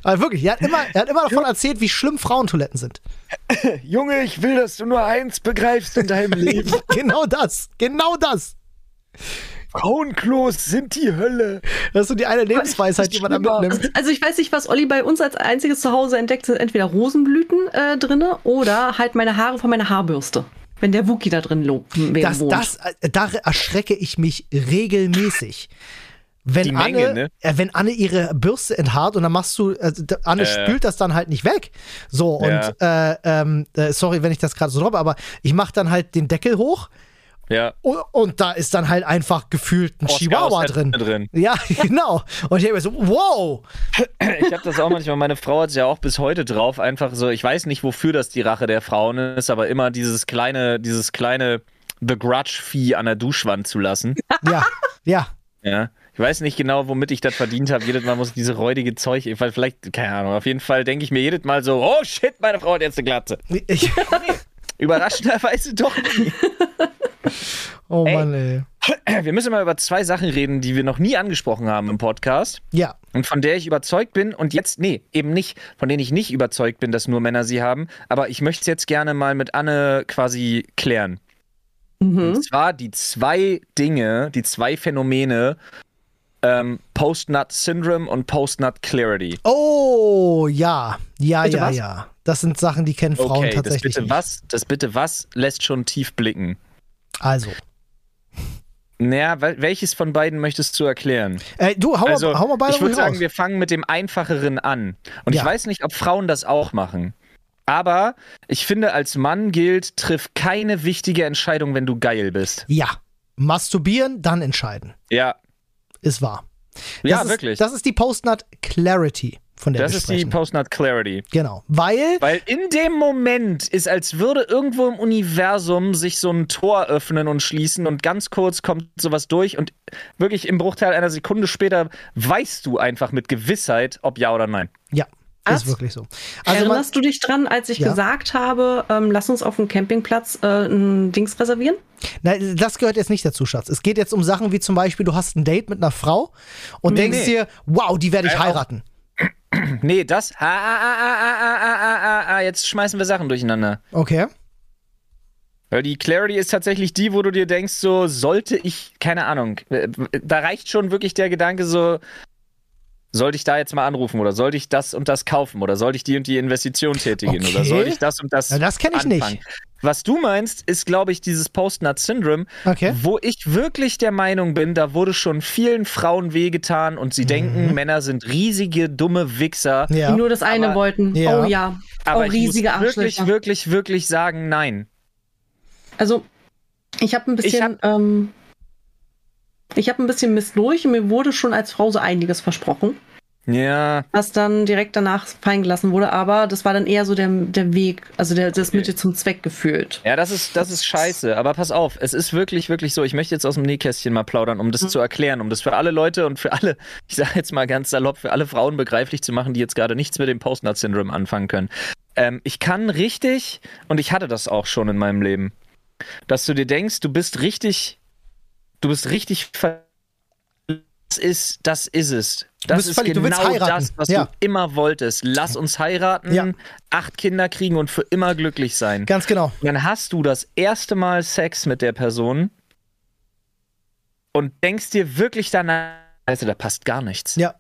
Aber [LAUGHS] wirklich, er hat, immer, er hat immer davon erzählt, wie schlimm Frauentoiletten sind. [LAUGHS] Junge, ich will, dass du nur eins begreifst in deinem [LAUGHS] Leben. genau das, genau das. Frauenklos sind die Hölle. Das ist so die eine Lebensweisheit, die man da mitnimmt. Also ich weiß nicht, was Olli bei uns als einziges zu Hause entdeckt, sind entweder Rosenblüten äh, drinne oder halt meine Haare von meiner Haarbürste. Wenn der Wookie da drin lo- Das, wohnt. das, äh, da erschrecke ich mich regelmäßig. Wenn, Die Anne, Menge, ne? äh, wenn Anne ihre Bürste enthaart und dann machst du, äh, Anne Äh. spült das dann halt nicht weg. So, Ja. und äh, ähm, äh, sorry, wenn ich das gerade so droppe, aber ich mach dann halt den Deckel hoch Ja. und, und da ist dann halt einfach gefühlt ein Oscar Chihuahua drin. drin. Ja, [LAUGHS] genau. Und ich denke mir so, wow. Ich habe das auch manchmal, meine Frau hat es ja auch bis heute drauf, einfach so, ich weiß nicht, wofür das die Rache der Frauen ist, aber immer dieses kleine, dieses kleine Begrudge-Vieh an der Duschwand zu lassen. Ja, ja. Ja. Ich weiß nicht genau, womit ich das verdient habe. Jedes Mal muss ich diese räudige Zeug, weil vielleicht, keine Ahnung, auf jeden Fall denke ich mir jedes Mal so, oh shit, meine Frau hat jetzt eine Glatze. Ich, [LAUGHS] Überraschenderweise doch nie. [LAUGHS] oh Ey. Mann, ey. [CLEARS THROAT] Wir müssen mal über zwei Sachen reden, die wir noch nie angesprochen haben im Podcast. Ja. Und von der ich überzeugt bin und jetzt, nee, eben nicht, von denen ich nicht überzeugt bin, dass nur Männer sie haben. Aber ich möchte es jetzt gerne mal mit Anne quasi klären. mhm. Und zwar die zwei Dinge, die zwei Phänomene, ähm, Post-Nut-Syndrome und Post-Nut-Clarity. Oh, ja. Ja, Bitte ja, was? ja. Das sind Sachen, die kennen Frauen Okay, das tatsächlich bitte nicht. was, das bitte was lässt schon tief blicken. Also. Naja, wel- welches von beiden möchtest du erklären? Äh, du, hau, also, hau mal beide ich würde sagen, raus. wir fangen mit dem einfacheren an. Und Ja. ich weiß nicht, ob Frauen das auch machen. Aber ich finde, als Mann gilt, triff keine wichtige Entscheidung, wenn du geil bist. Ja. Masturbieren, dann entscheiden. Ja, Ist wahr. Ja, das ist, wirklich. Das ist die Postnut Clarity, von der Das wir ist die sprechen. Postnut Clarity. Genau. Weil, Weil in dem Moment ist, als würde irgendwo im Universum sich so ein Tor öffnen und schließen und ganz kurz kommt sowas durch und wirklich im Bruchteil einer Sekunde später weißt du einfach mit Gewissheit, ob ja oder nein. ja, Was? ist wirklich so. Also man, Erinnerst du dich dran, als ich Ja. gesagt habe, ähm, lass uns auf dem Campingplatz äh, ein Dings reservieren? nein, das gehört jetzt nicht dazu, Schatz. Es geht jetzt um Sachen wie zum Beispiel, du hast ein Date mit einer Frau und denkst nee. dir, wow, die werde ich Äh, auch- heiraten nee, das. Ha, ha, ha, ha, ha, ha, ha, ha, ha, ha, jetzt schmeißen wir Sachen durcheinander. Okay. Weil die Clarity ist tatsächlich die, wo du dir denkst, so sollte ich, keine Ahnung, da reicht schon wirklich der Gedanke so, sollte ich da jetzt mal anrufen oder sollte ich das und das kaufen oder sollte ich die und die Investition tätigen okay. oder sollte ich das und das. Ja, das kenne ich anfangen? nicht. Was du meinst, ist, glaube ich, dieses Post-Nut-Syndrom, Okay. wo ich wirklich der Meinung bin, da wurde schon vielen Frauen wehgetan und sie denken, Männer sind riesige, dumme Wichser. Mhm. Ja. Die nur das eine Aber- wollten. Ja. Oh ja. Aber oh, ich riesige muss wirklich, wirklich, wirklich sagen, nein. Also, ich habe ein Ich bisschen, ähm, ich habe ein bisschen Mist durch und mir wurde schon als Frau so einiges versprochen, Ja, was dann direkt danach fallen gelassen wurde, aber das war dann eher so der, der Weg, also der, das Mittel zum Zweck gefühlt. Ja, das ist, das ist scheiße. Aber pass auf, es ist wirklich, wirklich so. Ich möchte jetzt aus dem Nähkästchen mal plaudern, um das Mhm. zu erklären, um das für alle Leute und für alle, [LAUGHS] ich sage jetzt mal ganz salopp, für alle Frauen begreiflich zu machen, die jetzt gerade nichts mit dem Post-Nut-Syndrom anfangen können. Ähm, ich kann richtig, und ich hatte das auch schon in meinem Leben, dass du dir denkst, du bist richtig, du bist richtig ver das ist, das ist es. Das bist ist verliebt, du genau willst heiraten. das, was Ja. du immer wolltest. Lass uns heiraten, Ja. acht Kinder kriegen und für immer glücklich sein. Ganz genau. Dann hast du das erste Mal Sex mit der Person und denkst dir wirklich danach, also da passt gar nichts. Ja.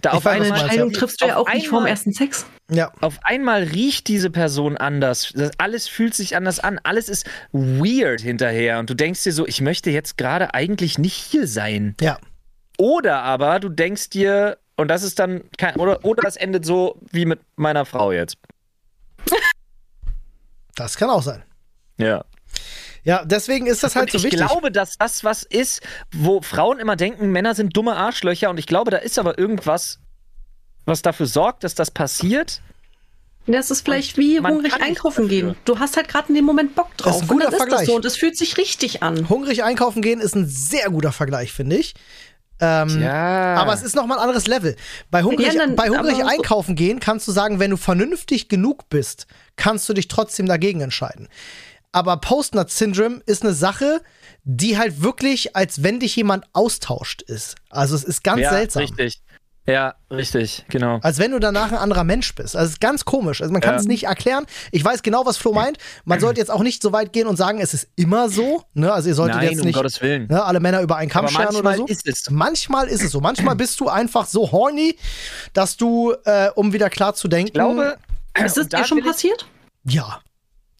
Da Ich auf Eine einmal, Entscheidung ja. triffst du ja auch nicht vorm einmal- ersten Sex. Ja. auf einmal riecht diese Person anders. Das, alles fühlt sich anders an. Alles ist weird hinterher. Und du denkst dir so, ich möchte jetzt gerade eigentlich nicht hier sein. Ja. Oder aber du denkst dir, und das ist dann kein, oder, oder das endet so wie mit meiner Frau jetzt. Das kann auch sein. Ja. Ja, deswegen ist das halt und so ich wichtig. glaube, dass das was ist, wo Frauen immer denken, Männer sind dumme Arschlöcher. Und ich glaube, da ist aber irgendwas, was dafür sorgt, dass das passiert. Das ist vielleicht wie man hungrig einkaufen gehen. Du hast halt gerade in dem Moment Bock drauf. Das ist ein guter und Vergleich. ist das so und es fühlt sich richtig an. Hungrig einkaufen gehen ist ein sehr guter Vergleich, finde ich. Ähm, Ja. Aber es ist nochmal ein anderes Level. Bei hungrig, Ja, dann- bei hungrig einkaufen gehen kannst du sagen, wenn du vernünftig genug bist, kannst du dich trotzdem dagegen entscheiden. Aber Post-Nut-Syndrome ist eine Sache, die halt wirklich, als wenn dich jemand austauscht ist. Also es ist ganz ja, seltsam. Richtig. Ja, richtig, genau. Als wenn du danach ein anderer Mensch bist. Also es ist ganz komisch. Also man kann Ja. es nicht erklären. Ich weiß genau, was Flo meint. Man sollte jetzt auch nicht so weit gehen und sagen, es ist immer so. Ne? Also ihr solltet Nein, jetzt um nicht Gottes Willen. ne, alle Männer über einen Kamm Aber scheren oder manchmal so. ist es. Manchmal ist es so. Manchmal bist du einfach so horny, dass du, äh, um wieder klar zu denken. Ich glaube, Ist da dir schon passiert? Ja,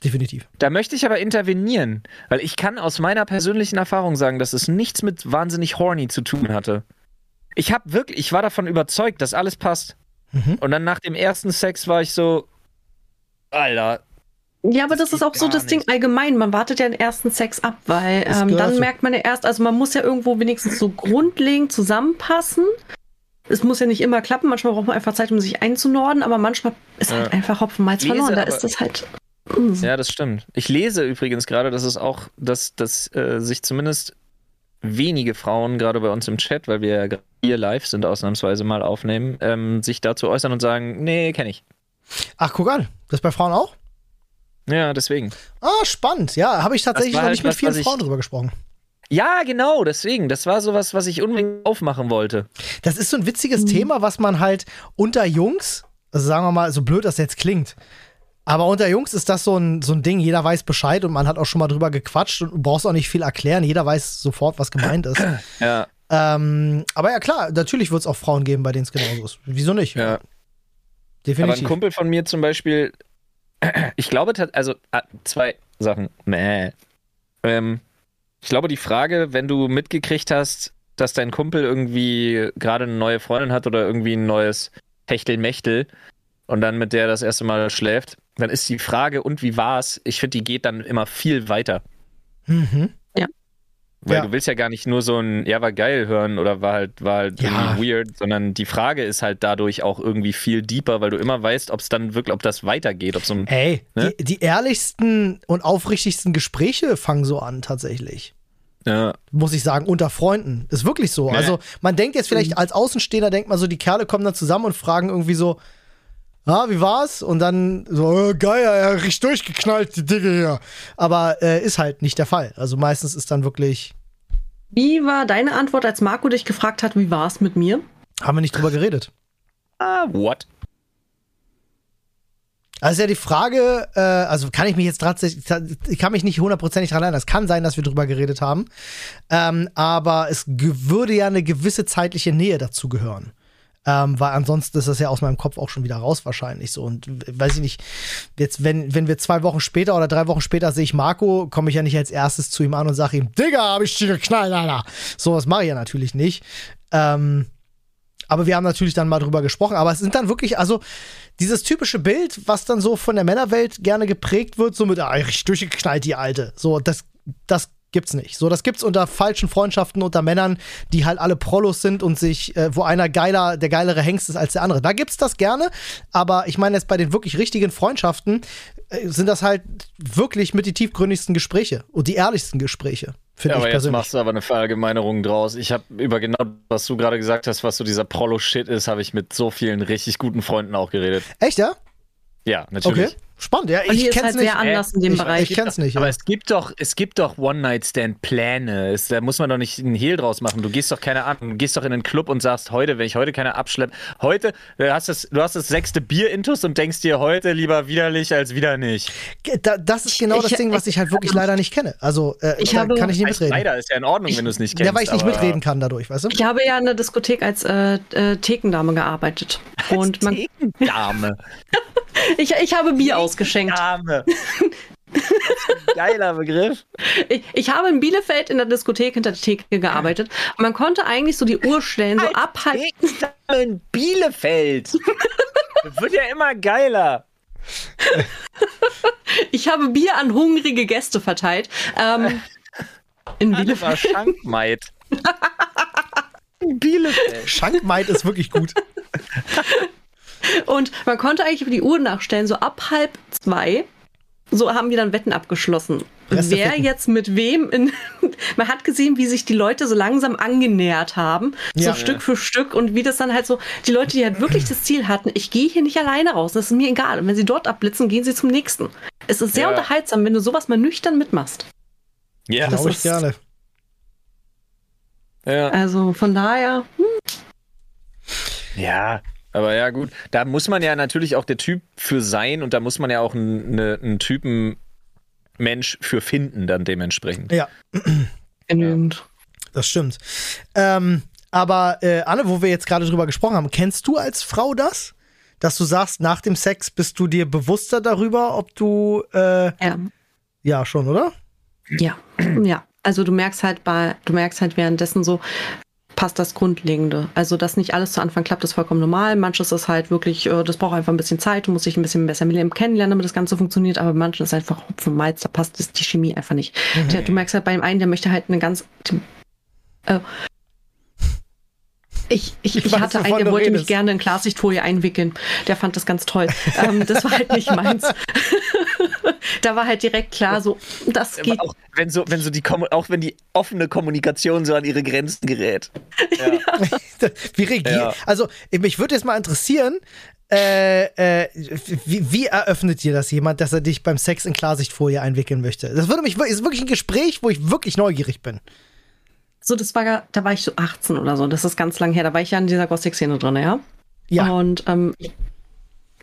definitiv. Da möchte ich aber intervenieren, weil ich kann aus meiner persönlichen Erfahrung sagen, dass es nichts mit wahnsinnig horny zu tun hatte. Ich habe wirklich, ich war davon überzeugt, dass alles passt. Mhm. Und dann nach dem ersten Sex war ich so, Alter, Ja, aber Das das, ist auch so das Ding nicht. allgemein. Man wartet ja den ersten Sex ab, weil ähm, dann so. merkt man ja erst, also man muss ja irgendwo wenigstens so grundlegend zusammenpassen. Es muss ja nicht immer klappen, manchmal braucht man einfach Zeit, um sich einzunorden, aber manchmal ist Ja. halt einfach Hopfen Malz Lese verloren. Da ist das halt. Ja, das stimmt. Ich lese übrigens gerade, dass es auch, dass, dass äh, sich zumindest wenige Frauen, gerade bei uns im Chat, weil wir ja gerade hier live sind, ausnahmsweise mal aufnehmen, ähm, sich dazu äußern und sagen, nee, kenne ich. Ach, guck an. Das bei Frauen auch? Ja, deswegen. Ah, spannend. Ja, habe ich tatsächlich noch halt nicht mit was, vielen Frauen drüber gesprochen. Ja, genau, deswegen. Das war sowas, was ich unbedingt aufmachen wollte. Das ist so ein witziges Thema, was man halt unter Jungs, also sagen wir mal, so blöd das jetzt klingt, aber unter Jungs ist das so ein, so ein Ding, jeder weiß Bescheid und man hat auch schon mal drüber gequatscht und du brauchst auch nicht viel erklären, jeder weiß sofort, was gemeint ist. Ja, ähm, aber ja, klar, natürlich wird es auch Frauen geben, bei denen es genauso ist. Wieso nicht? ja. Aber ein Definitiv. Kumpel von mir zum Beispiel, [CLEARS THROAT] ich glaube, also ah, zwei Sachen. Mäh. Ähm, ich glaube, die Frage, wenn du mitgekriegt hast, dass dein Kumpel irgendwie gerade eine neue Freundin hat oder irgendwie ein neues Techtelmechtel und dann mit der das erste Mal schläft, dann ist die Frage, und wie war's? Ich finde, die geht dann immer viel weiter. Mhm. Weil Ja. du willst ja gar nicht nur so ein, ja, war geil hören oder war halt, war halt Ja. irgendwie weird, sondern die Frage ist halt dadurch auch irgendwie viel deeper, weil du immer weißt, ob es dann wirklich, ob das weitergeht, ob so ein. Ey, Ne? die, die ehrlichsten und aufrichtigsten Gespräche fangen so an, tatsächlich. Ja. Muss ich sagen, unter Freunden. Ist wirklich so. Nee. Also, man denkt jetzt Mhm. vielleicht als Außenstehender, denkt man so, die Kerle kommen dann zusammen und fragen irgendwie so, ah, wie war's? Und dann so, äh, geil, ja, richtig durchgeknallt, die Dinge hier. Aber äh, ist halt nicht der Fall. Also meistens ist dann wirklich, Wie war deine Antwort, als Marco dich gefragt hat, wie war es mit mir? haben wir nicht drüber geredet. Ah, what? Also ja die Frage, äh, also kann ich mich jetzt tatsächlich, ich kann mich nicht hundertprozentig daran erinnern. Es kann sein, dass wir drüber geredet haben. Ähm, aber es würde ja eine gewisse zeitliche Nähe dazu gehören. Ähm, weil ansonsten ist das ja aus meinem Kopf auch schon wieder raus wahrscheinlich so. Und weiß ich nicht, jetzt, wenn, wenn wir zwei Wochen später oder drei Wochen später sehe ich Marco, komme ich ja nicht als erstes zu ihm an und sage ihm, Digga, hab ich dich geknallt, Alter. So, das mache ich ja natürlich nicht. Ähm, aber wir haben natürlich dann mal drüber gesprochen. Aber es sind dann wirklich, also dieses typische Bild, was dann so von der Männerwelt gerne geprägt wird, so mit, ah, richtig durchgeknallt, die Alte. So, das, das gibt's nicht. So, das gibt's unter falschen Freundschaften unter Männern, die halt alle Prollos sind und sich, äh, wo einer geiler, der geilere Hengst ist als der andere. Da gibt's das gerne. Aber ich meine jetzt bei den wirklich richtigen Freundschaften äh, sind das halt wirklich mit die tiefgründigsten Gespräche und die ehrlichsten Gespräche. Finde Ja, ich aber jetzt persönlich. machst du aber eine Verallgemeinerung draus. Ich habe über genau, was du gerade gesagt hast, was so dieser Prollo-Shit ist, habe ich mit so vielen richtig guten Freunden auch geredet. Echt, ja? Ja, natürlich. Okay. Spannend, ja. Und Ich ist kenn's halt nicht. sehr anders in dem ich, Bereich. Ich kenn's nicht. Aber Ja. es gibt doch, es gibt doch One-Night-Stand-Pläne. Es- Da muss man doch nicht einen Hehl draus machen. Du gehst doch keine Ahnung, du gehst doch in einen Club und sagst, heute, wenn ich heute keine abschleppe, heute, du hast das, du hast das sechste Bier-Intus und denkst dir heute lieber widerlich als wieder nicht. Da, das ist genau Ich- das Ding, was ich halt wirklich leider nicht kenne. Also, äh, Ich da habe- kann ich nicht Heißt, mitreden. leider ist ja in Ordnung, wenn du es nicht kennst. Ja, weil ich nicht aber- mitreden kann dadurch, weißt du? Ich habe ja in der Diskothek als äh, äh, Thekendame gearbeitet. Und man, Dame. [LAUGHS] ich, ich habe Bier ausgeschenkt. Dame. [LAUGHS] Das ist ein Geiler Begriff. Ich, ich habe in Bielefeld in der Diskothek hinter der Theke gearbeitet. Und man konnte eigentlich so die Uhr stellen, so ab halb. Dame in Bielefeld. Das wird ja immer geiler. Ich habe Bier an hungrige Gäste verteilt. Ähm, in Bielefeld. Schankmaid. [LAUGHS] In Bielefeld. Schankmaid ist wirklich gut. Und man konnte eigentlich die Uhr nachstellen, so ab halb zwei. So haben wir dann Wetten abgeschlossen. Wer jetzt mit wem in. [LAUGHS] Man hat gesehen, wie sich die Leute so langsam angenähert haben. Ja. So Stück für Stück. Und wie das dann halt so. Die Leute, die halt wirklich das Ziel hatten, ich gehe hier nicht alleine raus. Das ist mir egal. Und wenn sie dort abblitzen, gehen sie zum nächsten. Es ist sehr Ja. unterhaltsam, wenn du sowas mal nüchtern mitmachst. Ja. Das Glaube ich ist- gerne. ja. Also von daher. Ja, aber ja, gut. Da muss man ja natürlich auch der Typ für sein und da muss man ja auch einen, eine- einen Typen Mensch für finden, dann dementsprechend. Ja, genügend. das stimmt. Ähm, aber äh, Anne, wo wir jetzt gerade drüber gesprochen haben, kennst du als Frau das? Dass du sagst, nach dem Sex bist du dir bewusster darüber, ob du. Äh, Ja. ja, schon, oder? Ja, [CLEARS THROAT] ja. Also du merkst halt bei, du merkst halt währenddessen so, passt das Grundlegende. Also, dass nicht alles zu Anfang klappt, ist vollkommen normal. Manches ist halt wirklich, äh, das braucht einfach ein bisschen Zeit, du musst dich ein bisschen besser mit dem kennenlernen, damit das Ganze funktioniert, aber manchen ist einfach Hopfen Malz, da passt das, die Chemie einfach nicht. Der, du merkst halt bei dem einen, der möchte halt eine ganz. Äh, ich, ich, Ich ich, weiß, hatte einen, der wollte mich redest. gerne in Klarsichtfolie einwickeln. Der fand das ganz toll. ähm, das war halt nicht meins. [LAUGHS] da war halt direkt klar, so, das geht Auch wenn so, wenn so die auch wenn die offene Kommunikation so an ihre Grenzen gerät. [LAUGHS] Wie reagiert? Ja. Also, mich würde jetzt mal interessieren, äh, äh, wie, wie eröffnet dir das jemand, dass er dich beim Sex in Klarsichtfolie einwickeln möchte? Das würde mich ist wirklich ein Gespräch, wo ich wirklich neugierig bin. So, das war, ja- da war ich so 18 oder so. Das ist ganz lang her. Da war ich ja in dieser Gothic-Szene drin, ja. Ja. Und ähm,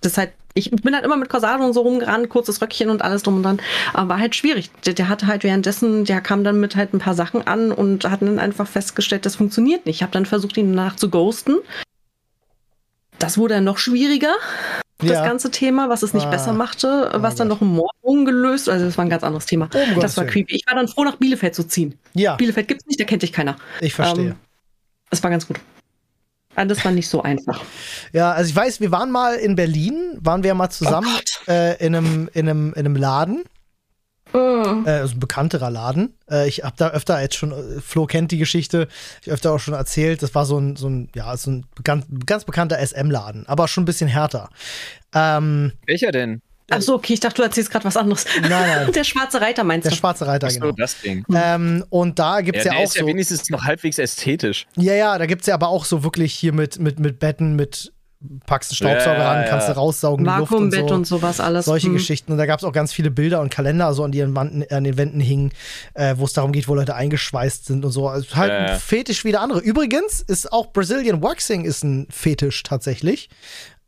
das halt, ich bin halt immer mit Corsage und so rumgerannt, kurzes Röckchen und alles drum und dran. Aber war halt schwierig. Der, der hatte halt währenddessen, der kam dann mit halt ein paar Sachen an und hat dann einfach festgestellt, das funktioniert nicht. Ich habe dann versucht, ihn danach zu ghosten. Das wurde dann noch schwieriger, das Ja. ganze Thema, was es nicht Ah. besser machte, was dann Gott. noch ein Mord ungelöst. Also das war ein ganz anderes Thema. Oh, das war creepy. Ich war dann froh, nach Bielefeld zu ziehen. Ja, Bielefeld gibt's nicht, da kennt dich keiner. ich verstehe. Ähm, das war ganz gut. Aber das war nicht so einfach. Ja, also ich weiß, wir waren mal in Berlin, waren wir mal zusammen Oh äh, in, einem, in, einem, in einem Laden. Mm. Äh, also ein bekannterer Laden. Äh, ich habe da öfter jetzt schon, äh, Flo kennt die Geschichte, ich öfter auch schon erzählt, das war so ein, so ein ja, so ein ganz, ganz bekannter SM-Laden, aber schon ein bisschen härter. Ähm, Welcher denn? Ach so, okay, ich dachte, du erzählst gerade was anderes. Nein, nein. [LAUGHS] Der schwarze Reiter meinst der du? schwarze Reiter, Ach so, genau. das Ding. Ähm, und da gibt's Ja, ja, der auch ist ja so. wenigstens noch halbwegs ästhetisch. Ja, ja, da gibt's ja aber auch so wirklich hier mit, mit, mit Betten, mit packst einen Staubsauger Ja, ran, ja. kannst du raussaugen, die Luft und Vakuumbett so. und sowas alles. Solche Hm. Geschichten. Und da gab es auch ganz viele Bilder und Kalender, so an, die an, Wanden, an den Wänden hingen, äh, wo es darum geht, wo Leute eingeschweißt sind und so. Also halt Ja, ja. ein Fetisch wie der andere. Übrigens ist auch Brazilian Waxing ist ein Fetisch tatsächlich.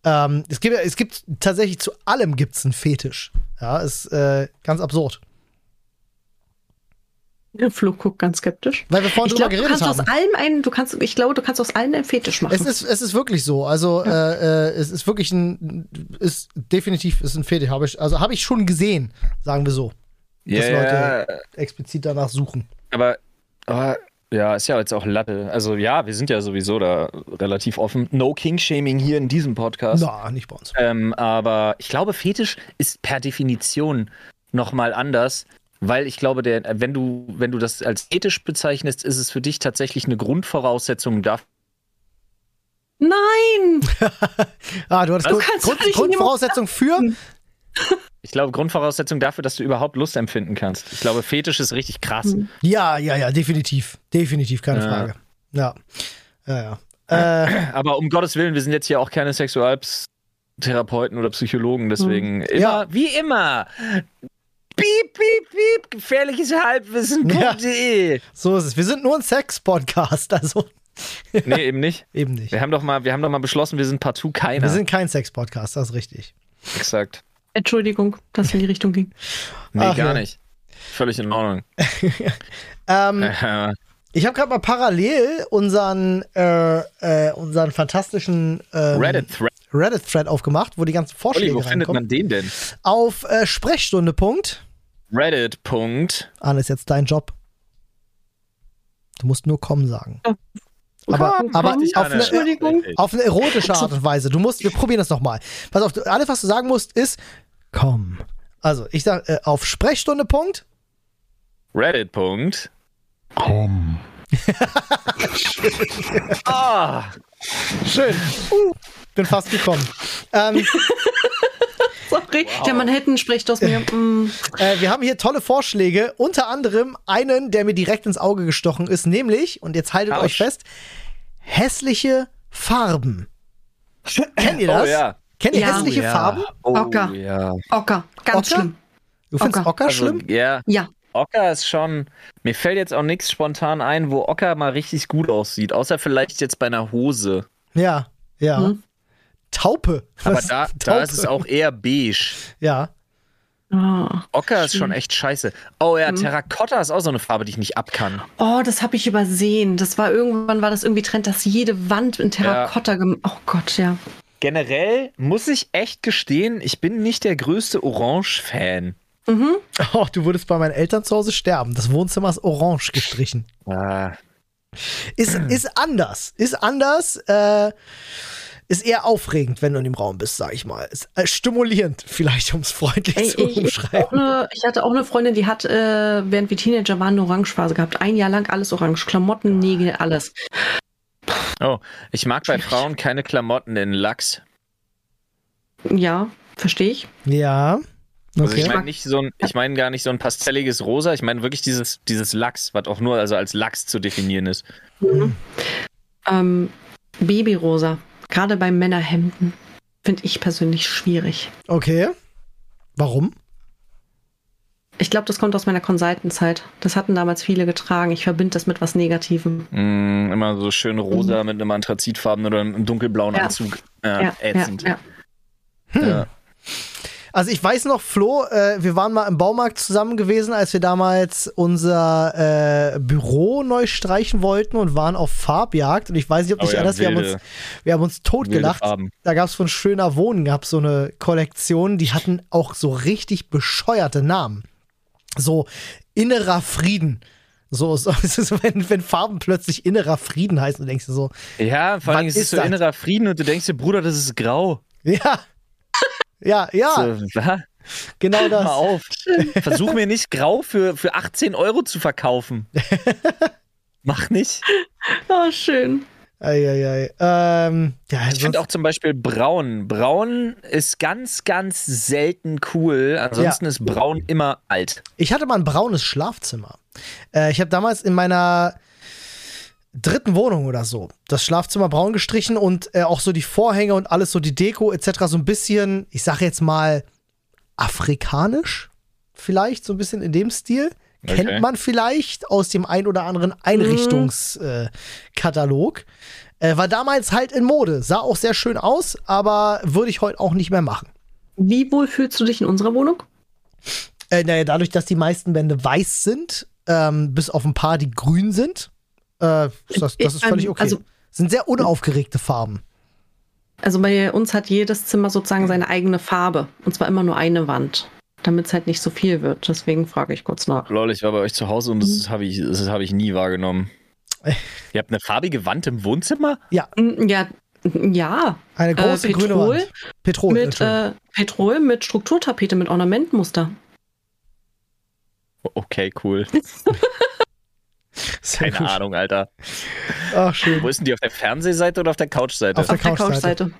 Ähm, es, gibt, es gibt tatsächlich zu allem gibt's einen Fetisch. Ja, ist äh, ganz absurd. Der Flo guckt ganz skeptisch. Weil wir vorhin Ich drüber glaube, du geredet kannst haben. aus allem einen, du kannst, ich glaube, du kannst aus allen einen Fetisch machen. Es ist, es ist wirklich so. Also äh, äh, es ist wirklich ein, ist definitiv ist ein Fetisch. Habe ich, also habe ich schon gesehen, sagen wir so, Ja, Dass ja, Leute- explizit danach suchen. aber, aber ja, ist ja jetzt auch Latte. Also ja, wir sind ja sowieso da relativ offen. No King-Shaming hier in diesem Podcast. Na, nicht bei uns. Ähm, aber ich glaube, Fetisch ist per Definition nochmal anders, weil ich glaube, der, wenn du, wenn du das als ethisch bezeichnest, ist es für dich tatsächlich eine Grundvoraussetzung dafür. Nein! [LAUGHS] Ah, du hattest Du Grund, kannst Grund, Grundvoraussetzung für. Ich glaube, Grundvoraussetzung dafür, dass du überhaupt Lust empfinden kannst. Ich glaube, Fetisch ist richtig krass. Hm. Ja, ja, ja, definitiv. Definitiv, keine Ja. Frage. Ja. Ja, ja. Äh, Aber um Gottes Willen, wir sind jetzt hier auch keine Sexualtherapeuten oder Psychologen, deswegen immer, Ja. wie immer. Piep, piep, piep, gefährliches Halbwissen.de. so ist es. Wir sind nur ein Sex-Podcast, also [LAUGHS] Nee, eben nicht. eben nicht. Wir haben doch mal, wir haben doch mal beschlossen, wir sind partout keiner. Wir sind kein Sex-Podcast, das ist richtig. Exakt. Entschuldigung, dass es in die Richtung ging. Nee, Ach, gar ja. nicht. Völlig in Ordnung. [LAUGHS] Ähm, [LAUGHS] Äh, ich habe gerade mal parallel unseren, äh, äh, unseren fantastischen ähm, Reddit-Thread. Reddit-Thread aufgemacht, wo die ganzen Olli, Vorschläge wo findet reinkommen. man den denn? Auf äh, Sprechstunde. Punkt. Reddit. Punkt. Arne, ist jetzt dein Job. Du musst nur kommen sagen. Aber, Komm, aber komm, auf, eine, Entschuldigung. auf eine erotische Art und Weise. Du musst, wir probieren das nochmal. Pass auf, alles, was du sagen musst, ist komm. Also, ich sag äh, auf Sprechstunde. Punkt. Reddit. Punkt. [LAUGHS] Ah, Schön. Uh, bin fast gekommen. ähm, [LAUGHS] Sorry, der Mann hätte einen Spricht aus [LAUGHS] mir. Mm. Äh, wir haben hier tolle Vorschläge, unter anderem einen, der mir direkt ins Auge gestochen ist, nämlich, und jetzt haltet Autsch. euch fest, hässliche Farben. Kennt ihr das? Oh ja. Kennt ihr Ja. hässliche ja. Farben? Oh, Ocker. ja. Ocker, ganz Ocker? schlimm. Du findest Ocker. Ocker Also, schlimm? ja. Ja. Ocker ist schon. Mir fällt jetzt auch nichts spontan ein, wo Ocker mal richtig gut aussieht. Außer vielleicht jetzt bei einer Hose. Ja, ja. Hm. Taupe. Aber [LAUGHS] Was? da, Taupe. da ist es auch eher beige. Ja. Ah. Ocker ist schon echt scheiße. Oh ja, Mhm. Terrakotta ist auch so eine Farbe, die ich nicht ab kann. Oh, das habe ich übersehen. Das war irgendwann war das irgendwie Trend, dass jede Wand in Terrakotta gem Oh Gott, ja. Generell muss ich echt gestehen, ich bin nicht der größte Orange-Fan. Mhm. Oh, du würdest bei meinen Eltern zu Hause sterben. Das Wohnzimmer ist orange gestrichen. Ah, Ist, ist anders. Ist anders. Äh, ist eher aufregend, wenn du in dem Raum bist, sag ich mal. Ist äh, stimulierend, vielleicht, um es freundlich Ey, zu ich, ich, umschreiben. auch eine, ich hatte auch eine Freundin, die hat, äh, während wir Teenager waren, eine Orangephase gehabt. Ein Jahr lang alles orange. Klamotten, Nägel, alles. Oh, ich mag bei Frauen keine Klamotten in Lachs. Ja, verstehe ich. Ja. Also ich Okay. meine nicht so ein, ich meine gar nicht so ein pastelliges Rosa, ich meine wirklich dieses, dieses Lachs, was auch nur also als Lachs zu definieren ist. Ähm, Babyrosa. Gerade bei Männerhemden. Finde ich persönlich schwierig. Okay. Warum? Ich glaube, das kommt aus meiner Consultant-Zeit. Das hatten damals viele getragen. Ich verbinde das mit was Negativem. Mm, immer so schön rosa mit einem anthrazitfarben oder einem dunkelblauen Ja. Anzug. Ja, Ja, ja, ätzend. ja. Ja. Also ich weiß noch, Flo, äh, wir waren mal im Baumarkt zusammen gewesen, als wir damals unser äh, Büro neu streichen wollten und waren auf Farbjagd. Und ich weiß nicht, ob du Oh dich ja, erinnerst, wir haben uns, wir haben uns totgelacht. Da gab es von Schöner Wohnen, gab so eine Kollektion, die hatten auch so richtig bescheuerte Namen. So innerer Frieden. So, so, [LAUGHS] es ist, wenn, wenn Farben plötzlich innerer Frieden heißen, du denkst dir so, Ja, vor allem ist es so innerer Frieden und du denkst dir, Bruder, das ist grau. ja. Ja, ja. So? Genau das. Mal auf. Versuch mir nicht grau für, für 18 Euro zu verkaufen. [LAUGHS] Mach nicht. Oh, schön. Eieiei. Ähm, ja, Ich finde auch zum Beispiel braun. Braun ist ganz, ganz selten cool. Ansonsten ist braun immer alt. Ich hatte mal ein braunes Schlafzimmer. Äh, ich habe damals in meiner dritten Wohnung oder so das Schlafzimmer braun gestrichen und äh, auch so die Vorhänge und alles so die Deko etc. so ein bisschen, ich sage jetzt mal afrikanisch vielleicht so ein bisschen in dem Stil. Okay. Kennt man vielleicht aus dem ein oder anderen Einrichtungskatalog. Äh, war damals halt in Mode. Sah auch sehr schön aus, aber würde ich heute auch nicht mehr machen. Wie wohl fühlst du dich in unserer Wohnung? Äh, naja, dadurch, dass die meisten Wände weiß sind, ähm, bis auf ein paar, die grün sind, äh, das, das ist völlig Ähm, okay. also- sind sehr unaufgeregte Farben. Also bei uns hat jedes Zimmer sozusagen seine eigene Farbe. Und zwar immer nur eine Wand. Damit es halt nicht so viel wird. Deswegen frage ich kurz nach. Lol, ich war bei euch zu Hause und das habe ich, das hab ich nie wahrgenommen. [LAUGHS] Ihr habt eine farbige Wand im Wohnzimmer? Mm, Ja, ja. Eine große äh, grüne Petrol Wand. Petrol. mit äh, Petrol mit Strukturtapete mit Ornamentmuster. Okay, cool. [LAUGHS] Sehr Keine gut. Ahnung, Alter. Ach, schön. Wo ist denn die? Auf der Fernsehseite oder auf der Couchseite? Auf der Auf der Couchseite. Couchseite.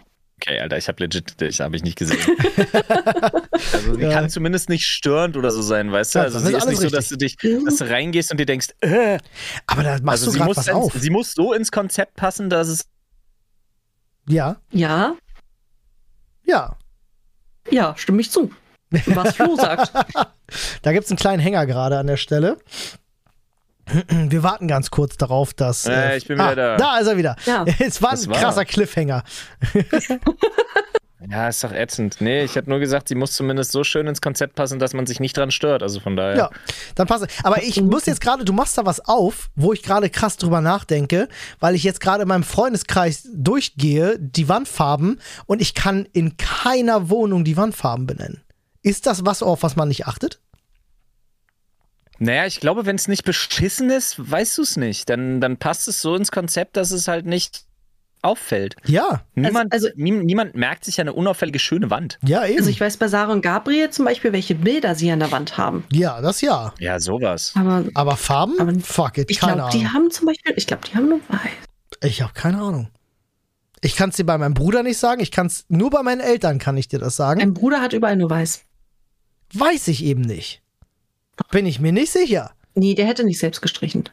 Okay, Alter, ich habe legit, ich habe ich nicht gesehen. [LAUGHS] also die Ja. kann zumindest nicht störend oder so sein, weißt du? Ja, Also sie ist ist nicht so, dass du dich, dass du reingehst und dir denkst, äh, Aber da machst also du sie gerade muss, was auf. sie muss so ins Konzept passen, dass es Ja, Ja, ja. ja, stimme ich zu. Was Flo sagt. [LAUGHS] Da gibt es einen kleinen Hänger gerade an der Stelle. [CLEARS THROAT] Wir warten ganz kurz darauf, dass. Äh, ich bin wieder ah, da. Da ist er wieder. Ja. Es war Das ein war- krasser Cliffhanger. [LAUGHS] Ja, ist doch ätzend. Nee, ich habe nur gesagt, sie muss zumindest so schön ins Konzept passen, dass man sich nicht dran stört. Also von daher. Ja, dann passt es. Aber ich muss jetzt gerade, du machst da was auf, wo ich gerade krass drüber nachdenke, weil ich jetzt gerade in meinem Freundeskreis durchgehe, die Wandfarben, und ich kann in keiner Wohnung die Wandfarben benennen. Ist das was, auf was man nicht achtet? Naja, ich glaube, wenn es nicht beschissen ist, weißt du es nicht. Dann, dann passt es so ins Konzept, dass es halt nicht auffällt. Ja, Niemand, also- nie, niemand merkt sich eine unauffällige schöne Wand. ja, eben. Also ich weiß bei Sarah und Gabriel zum Beispiel, welche Bilder sie an der Wand haben. ja, das ja. Ja, sowas. Aber Aber Farben? Aber Fuck it, ich keine glaube, Ahnung. die haben zum Beispiel, ich glaube, die haben nur weiß. Ich habe keine Ahnung. Ich kann es dir bei meinem Bruder nicht sagen, ich kann es nur bei meinen Eltern kann ich dir das sagen. Mein Bruder hat überall nur weiß. Weiß ich eben nicht. Bin ich mir nicht sicher. Nee, der hätte nicht selbst gestrichen.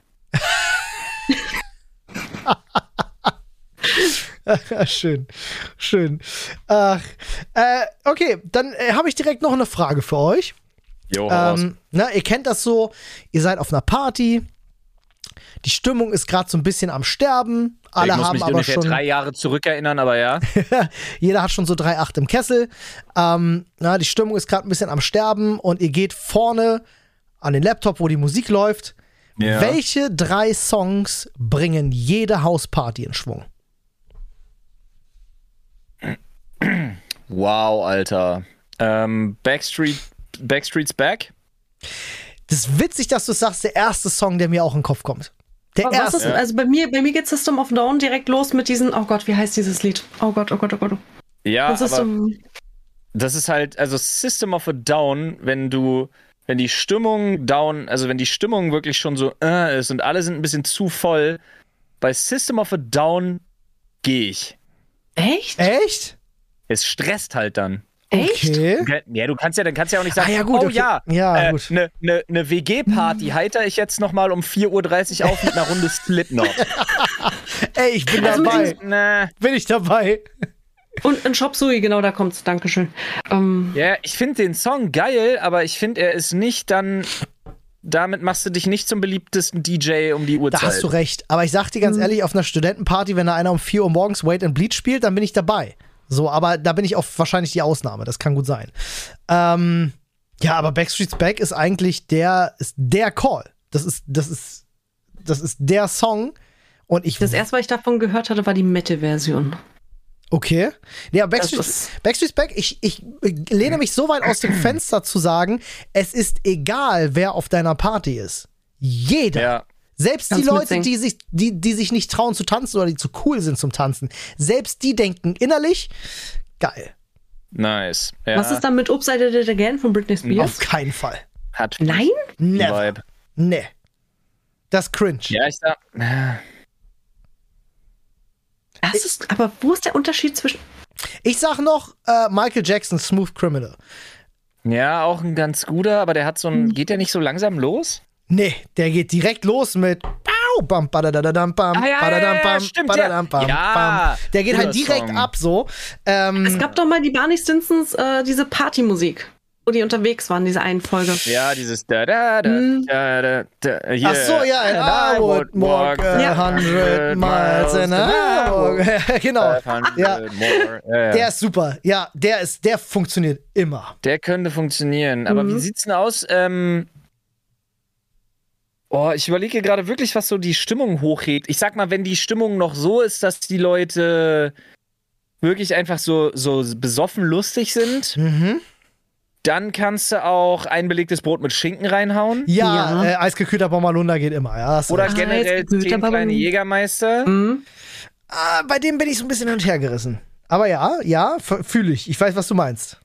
[LAUGHS] schön, schön. Ach, äh, okay, dann äh, habe ich direkt noch eine Frage für euch. Jo. Ähm, na, ihr kennt das so, ihr seid auf einer Party, die Stimmung ist gerade so ein bisschen am Sterben, alle ich muss haben mich aber ungefähr schon, drei Jahre zurückerinnern, aber ja. [LAUGHS] jeder hat schon so 3,8 im Kessel. Ähm, na, die Stimmung ist gerade ein bisschen am Sterben und ihr geht vorne an den Laptop, wo die Musik läuft. Ja. Welche drei Songs bringen jede Hausparty in Schwung? Wow, Alter. Ähm, Backstreet, Backstreet's Back? Das ist witzig, dass du sagst, der erste Song, der mir auch in den Kopf kommt. Der Aber was erste. ist, also bei mir, bei mir geht System of a Down direkt los mit diesen, oh Gott, wie heißt dieses Lied? Oh Gott, oh Gott, oh Gott. Ja, Das ist aber so, das ist halt, also System of a Down, wenn du, wenn die Stimmung down, also wenn die Stimmung wirklich schon so äh, ist und alle sind ein bisschen zu voll, bei System of a Down gehe ich. echt? Echt? Es stresst halt dann. Echt? Okay. Ja, du kannst ja, dann kannst ja auch nicht sagen, Ah, ja, gut, oh okay. ja, Ja, äh, gut. eine ne, ne WG-Party heiter ich jetzt nochmal um 4.30 Uhr auf mit einer Runde Slipknot. [LAUGHS] Ey, ich bin Also dabei. Bin ich dabei. Und ein Shop Sui, genau, da kommt's. Dankeschön. Ähm, ja, ich finde den Song geil, aber ich finde, er ist nicht dann. Damit machst du dich nicht zum beliebtesten DJ um die Uhrzeit. Da hast du recht. Aber ich sag dir ganz ehrlich, auf einer Studentenparty, wenn da einer um 4 Uhr morgens Wait and Bleed spielt, dann bin ich dabei. So, aber da bin ich auch wahrscheinlich die Ausnahme. Das kann gut sein. Ähm, ja, aber Backstreet's Back ist eigentlich der, ist der Call. Das ist, das ist, das ist der Song. Und ich. das erste, was ich davon gehört hatte, war die Metal-Version. Okay. Ja, Backstreet, Backstreet's Back, ich, ich lehne mich so weit aus dem [CLEARS THROAT] Fenster zu sagen, es ist egal, wer auf deiner Party ist. Jeder. Ja. Selbst die Kannst Leute, mitsingen. die sich, die, die sich nicht trauen zu tanzen oder die zu cool sind zum Tanzen, selbst die denken innerlich, geil. Nice. Ja, Was ist dann mit Upside It Again von Britney Auf Spears? keinen Fall. Hat Nein? Never. Vibe. Nee. Das ist cringe. Ja, ich sag. Das ist, aber wo ist der Unterschied zwischen. Ich sag noch äh, Michael Jackson, Smooth Criminal. Ja, auch ein ganz guter, aber der hat so Hm. ein. Geht der nicht so langsam los? Nee, der geht direkt los mit bam, badadadam, bam, Ah, ja, badadam, ja, bam, stimmt, badadam, ja. bam, Ja, bam. Der geht halt direkt Song. ab so. Ähm, Es gab doch mal die Barney Stinsons, äh, diese Partymusik, wo die unterwegs waren, diese einen Folge. Ja, dieses da da da Hm. da da da. Hier, Ach so, ja, and I would walk a Ja. hundred miles an hour. [LAUGHS] genau. 500 Ja. more. Ja, ja. Der ist super. Ja, der ist, der funktioniert immer. Der könnte funktionieren. Aber Mhm. wie sieht's denn aus? Ähm, oh, ich überlege gerade wirklich, was so die Stimmung hochhebt. Ich sag mal, wenn die Stimmung noch so ist, dass die Leute wirklich einfach so, so besoffen lustig sind, Mhm. Dann kannst du auch ein belegtes Brot mit Schinken reinhauen. Ja, Ja. Äh, eisgekühlter Bommerlunder geht immer. Ja, Oder recht. generell zehn kleine Ballon. Jägermeister. Mhm. ah, bei dem bin ich so ein bisschen hin und her gerissen. Aber ja, ja, fühle ich. Ich weiß, was du meinst.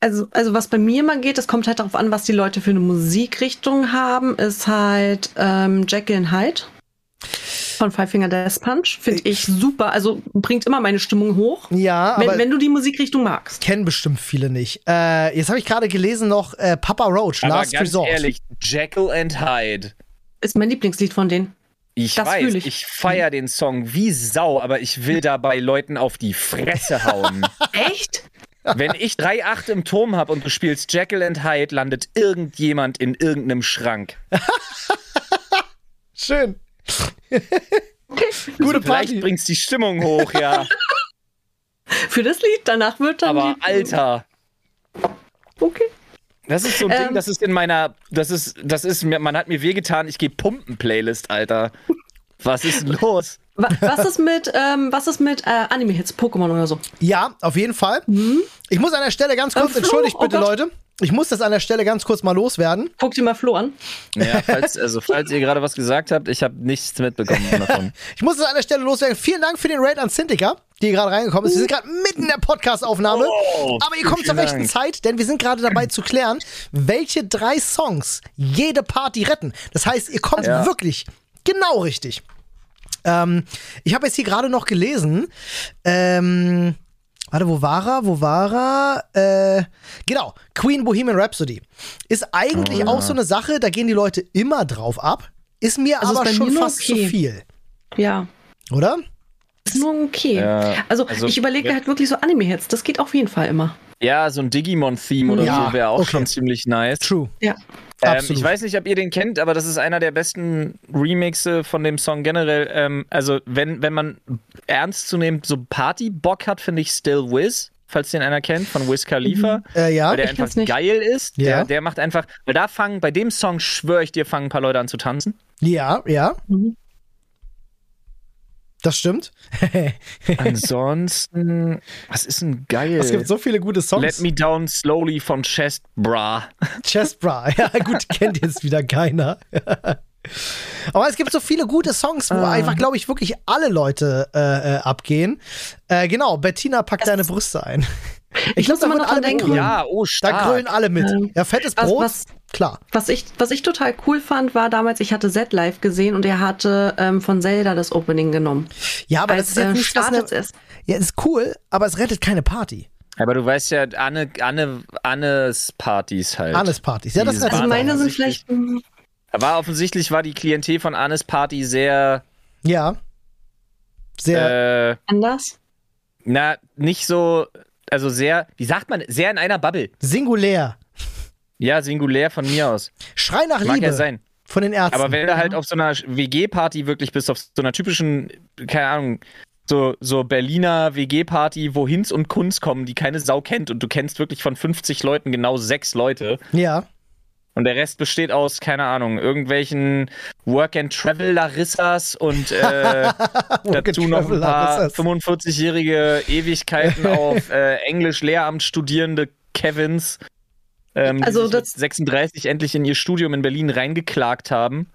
Also, also was bei mir immer geht, das kommt halt darauf an, was die Leute für eine Musikrichtung haben, ist halt ähm, Jekyll and Hyde von Five Finger Death Punch. Finde ich super. Also bringt immer meine Stimmung hoch. Ja, Wenn, aber wenn du die Musikrichtung magst. kennen bestimmt viele nicht. Äh, jetzt habe ich gerade gelesen noch äh, Papa Roach, Aber Last ganz Resort. ehrlich, Jekyll and Hyde. Ist mein Lieblingslied von denen. Ich Das weiß, ich, ich. feier den Song wie Sau, aber ich will dabei Leuten auf die Fresse hauen. [LAUGHS] Echt? Wenn ich 3-8 im Turm habe und du spielst Jekyll and Hyde, landet irgendjemand in irgendeinem Schrank. [LAUGHS] Schön. [LAUGHS] Gute Vielleicht Party. bringt's die Stimmung hoch, ja. [LAUGHS] Für das Lied, danach wird dann. Aber die, Alter, Okay. das ist so ein Ähm. Ding, das ist in meiner, das ist, das ist mir, man hat mir wehgetan, ich gehe Pumpen-Playlist, Alter. Was ist los? Wa- Was ist mit, ähm, was ist mit äh, Anime-Hits, Pokémon oder so? Ja, auf jeden Fall. Ich muss an der Stelle ganz kurz, Flo, entschuldigt oh bitte, Gott. Leute. Ich muss das an der Stelle ganz kurz mal loswerden. Guck dir mal Flo an. Ja, falls, also, falls ihr gerade was gesagt habt, ich habe nichts mitbekommen [LAUGHS] davon. Ich muss das an der Stelle loswerden. Vielen Dank für den Raid an Cintica, die gerade reingekommen ist. Wir sind gerade mitten in der Podcast-Aufnahme. Oh, aber ihr kommt zur vielen rechten Dank. Zeit, denn wir sind gerade dabei zu klären, welche drei Songs jede Party retten. Das heißt, ihr kommt Ja. wirklich genau richtig. Ähm, ich habe jetzt hier gerade noch gelesen, ähm, warte, wo war er? Wo war er? Äh, genau, Queen Bohemian Rhapsody. Ist eigentlich Oh, auch so eine Sache, da gehen die Leute immer drauf ab. Ist mir Also ist aber bei schon fast zu okay. viel, Ja. oder? Ist nur okay. Ja, also, also- ich überlege halt wirklich so Anime-Hits. Das geht auf jeden Fall immer. Ja, so ein Digimon-Theme oder Ja, so wäre auch okay. schon ziemlich nice. True. Ja. Ähm, Absolut. ich weiß nicht, ob ihr den kennt, aber das ist einer der besten Remixe von dem Song generell. Ähm, also, wenn, wenn man ernst zu nehmen so Party-Bock hat, finde ich Still Wiz, falls den einer kennt, von Wiz Khalifa. Äh, ja. Weil der Ich einfach geil ist. Ja. Der, der macht einfach, weil da fangen, bei dem Song schwöre ich dir, fangen ein paar Leute an zu tanzen. Ja, ja. Mhm. Das stimmt. [LAUGHS] Ansonsten, was ist denn geil? Es gibt so viele gute Songs. Let Me Down Slowly von Chest Bra. Chest Bra. Ja, gut, kennt jetzt wieder keiner. [LAUGHS] Aber es gibt so viele gute Songs, wo Ah. einfach, glaube ich, wirklich alle Leute äh, äh, abgehen. Äh, genau, Bettina packt deine Brüste ein. Ich muss da immer noch dran alle denken. Ja, oh, Da stark. grölen alle mit. Ähm, Ja, fettes was- Brot, was- klar. Was ich, was ich total cool fand, war damals, ich hatte Z live gesehen und er hatte ähm, von Zelda das Opening genommen. Ja, aber Als, das ist jetzt äh, nicht was startet eine, es. Ja, ist cool, aber es rettet keine Party. Aber du weißt ja, Anne, Anne, Annes Partys halt. Annes Partys. Ja, das rettet Also meine sind vielleicht. hm, war offensichtlich war die Klientel von Annes Party sehr, Ja. Sehr. äh, anders. na, nicht so, also sehr, wie sagt man, sehr in einer Bubble. singulär. Ja, singulär von mir aus. Schrei nach Mag Liebe ja sein. von den Ärzten. Aber wenn du halt auf so einer WG-Party wirklich bist, auf so einer typischen, keine Ahnung, so, so Berliner WG-Party, wo Hinz und Kunz kommen, die keine Sau kennt und du kennst wirklich von 50 Leuten genau sechs Leute ja. Und der Rest besteht aus, keine Ahnung, irgendwelchen Work-and-Travel-Larissas und äh, [LAUGHS] dazu noch ein paar Larissas. 45-jährige Ewigkeiten [LAUGHS] auf äh, Englisch-Lehramt studierende Kevins, ähm, Also die sich das- mit 36 endlich in ihr Studium in Berlin reingeklagt haben.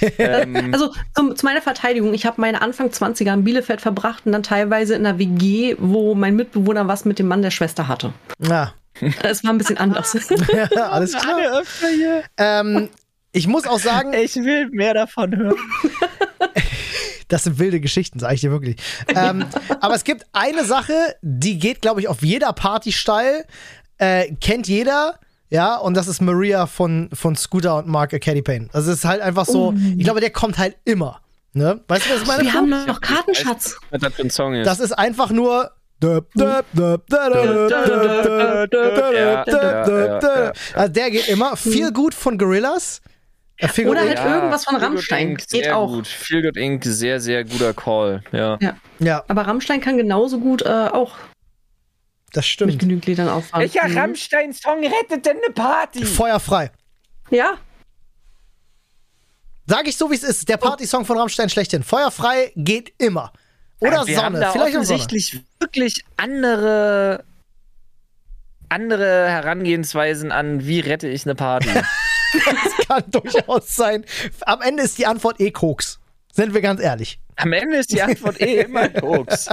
[LAUGHS] ähm, Also zum, zu meiner Verteidigung, ich habe meine Anfang 20er in Bielefeld verbracht und dann teilweise in einer WG, wo mein Mitbewohner was mit dem Mann der Schwester hatte. Ja, [LAUGHS] Es war ein bisschen anders. [LAUGHS] alles klar. alle öfter hier. Ähm, ich muss auch sagen, [LAUGHS] Ich will mehr davon hören. Das sind wilde Geschichten, sage ich dir wirklich. Ähm, aber es gibt eine Sache, die geht, glaube ich, auf jeder Party steil. Äh, kennt jeder. Ja, und das ist Maria von, von Scooter und Mark Caddy Payne. Also es ist halt einfach so, ich glaube, der kommt halt immer. Ne? Weißt du, was ich meine? Wir haben noch Kartenschatz. Was das für ein Song ist. Das ist einfach nur. Ja, ja, ja. Also der geht immer. Feel gut von Gorillas. Äh, Feel Oder halt irgendwas von Rammstein. Inc. Geht sehr auch. Gut. Feel Good Inc. Sehr, sehr guter Call. Ja. Ja, Aber Rammstein kann genauso gut äh, auch das mit stimmt. genügend Liedern auffahren. Mhm. Rammstein-Song rettet denn eine Party? Feuerfrei. Ja, Sag ich so, wie es ist. Der Partysong von Rammstein schlechthin. Feuerfrei geht immer. Oder wir haben Sonne. da Vielleicht auch Sonne. offensichtlich wirklich andere, andere Herangehensweisen an, wie rette ich eine Party. [LAUGHS] Kann durchaus sein. Am Ende ist die Antwort eh Koks. Sind wir ganz ehrlich. Am Ende ist die Antwort eh immer Koks.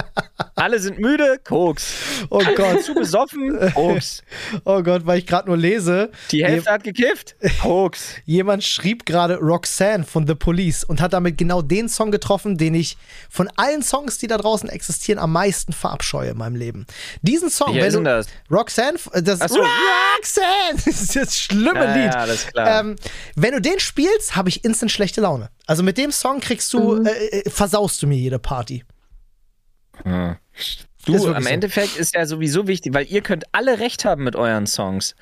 Alle sind müde, Koks. Oh Gott. Zu besoffen, Koks. [LAUGHS] Oh Gott, weil ich gerade nur lese. Die Hälfte hat gekifft, Koks. Jemand schrieb gerade Roxanne von The Police und hat damit genau den Song getroffen, den ich von allen Songs, die da draußen existieren, am meisten verabscheue in meinem Leben. Diesen Song, Wer wenn ist denn du, das? Roxanne, äh, das Ach so. Roxanne, [LAUGHS] das ist das schlimme Ja, Lied. ja, alles klar. Ähm, wenn du den spielst, habe ich instant schlechte Laune. Also mit dem Song kriegst du, äh, äh, versaust du mir jede Party. Ja. Ist Du, am so. Endeffekt ist ja sowieso wichtig, weil ihr könnt alle recht haben mit euren Songs.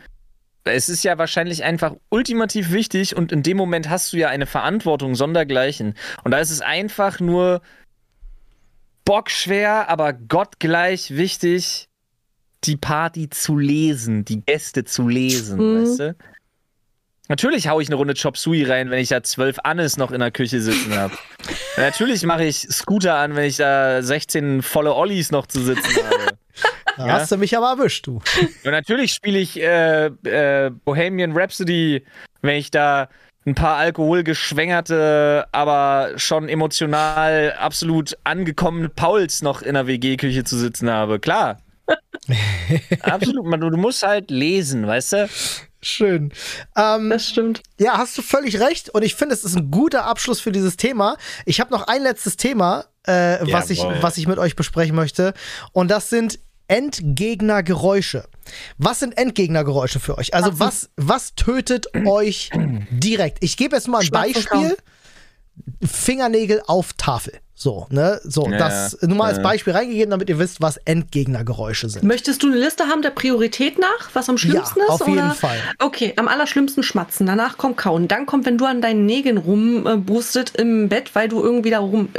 Es ist ja wahrscheinlich einfach ultimativ wichtig und in dem Moment hast du ja eine Verantwortung sondergleichen. Und da ist es einfach nur bockschwer, aber gottgleich wichtig, die Party zu lesen, die Gäste zu lesen, Mhm. weißt du? Natürlich hau ich eine Runde Chop Suey rein, wenn ich da zwölf Annes noch in der Küche sitzen habe. [LAUGHS] Natürlich mache ich Scooter an, wenn ich da 16 volle Ollies noch zu sitzen habe. Da Ja. hast du mich aber erwischt, du. Und natürlich spiele ich äh, äh, Bohemian Rhapsody, wenn ich da ein paar alkoholgeschwängerte, aber schon emotional absolut angekommene Pauls noch in der WG-Küche zu sitzen habe. Klar. [LAUGHS] absolut. Man, du musst halt lesen, weißt du? Schön. Ähm, das stimmt. Ja, hast du völlig recht. Und ich finde, es ist ein guter Abschluss für dieses Thema. Ich habe noch ein letztes Thema, äh, was, ich, was ich mit euch besprechen möchte. Und das sind Endgegnergeräusche. Was sind Endgegnergeräusche für euch? Also, was, was tötet [CLEARS THROAT] euch direkt? Ich gebe jetzt mal ein Beispiel. Fingernägel auf Tafel. So, ne? So, Ja, das nur mal als ja. Beispiel reingegeben, damit ihr wisst, was Endgegnergeräusche sind. Möchtest du eine Liste haben der Priorität nach, was am schlimmsten Ja, ist? auf jeden oder? Fall. Okay, am allerschlimmsten schmatzen. Danach kommt kauen. Dann kommt, wenn du an deinen Nägeln rumbrustet im Bett, weil du irgendwie da rum.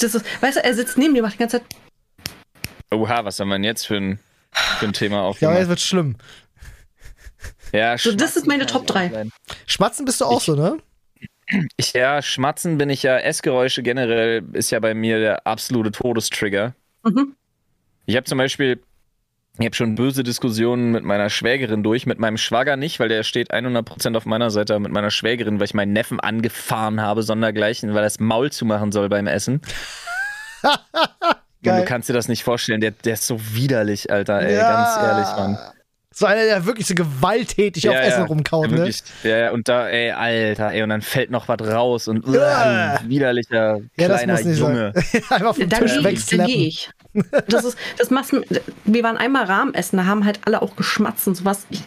Das ist, weißt du, er sitzt neben dir, macht die ganze Zeit. Oha, was haben wir denn jetzt für ein, für ein Thema [LAUGHS] Ja, aber aufgemacht? jetzt wird schlimm. Ja, So, das ist meine Top kann 3. sein. Schmatzen bist du auch so, ne? Ich, ja, Schmatzen bin ich ja, Essgeräusche generell ist ja bei mir der absolute Todestrigger. Mhm. Ich habe zum Beispiel, ich habe schon böse Diskussionen mit meiner Schwägerin durch, mit meinem Schwager nicht, weil der steht 100% auf meiner Seite, aber mit meiner Schwägerin, weil ich meinen Neffen angefahren habe, sondergleichen, weil er das Maul zumachen soll beim Essen. [LAUGHS] Und Geil. du kannst dir das nicht vorstellen, der, der ist so widerlich, Alter, ey, Ja. ganz ehrlich, Mann. So einer, der wirklich so gewalttätig auf Essen rumkaut, ne? wirklich, ja, ja, und da, ey, Alter, ey, und dann fällt noch was raus und uh, Ja. widerlicher Ja, das kleiner muss nicht Junge. sein. [LAUGHS] Einfach vom Da Tisch gehe ich, da wegslappen. gehe ich. Das ist, das machst, wir waren einmal Rahmen essen, da haben halt alle auch geschmatzt und sowas. Ich,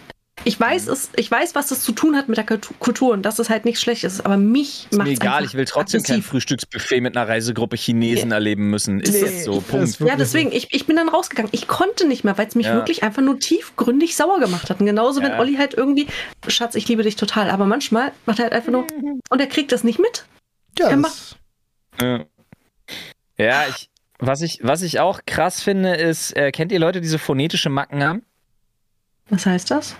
ich weiß es, ich weiß, was das zu tun hat mit der Kultu- Kultur und dass es halt nichts Schlechtes ist, aber mich Ist macht mir egal, ich will trotzdem kein aggressiv. Frühstücksbuffet mit einer Reisegruppe Chinesen erleben müssen. Ist Nee, das so? Punkt. Ja, deswegen, ich, ich bin dann rausgegangen. Ich konnte nicht mehr, weil es mich Ja. wirklich einfach nur tiefgründig sauer gemacht hat. Und genauso, wenn Ja. Olli halt irgendwie, Schatz, ich liebe dich total, aber manchmal macht er halt einfach nur, [LAUGHS] und er kriegt das nicht mit. So. Ja, Er das, Ja, ja ich, was, ich, was ich auch krass finde, ist, äh, kennt ihr Leute, die so phonetische Macken haben? Was heißt das?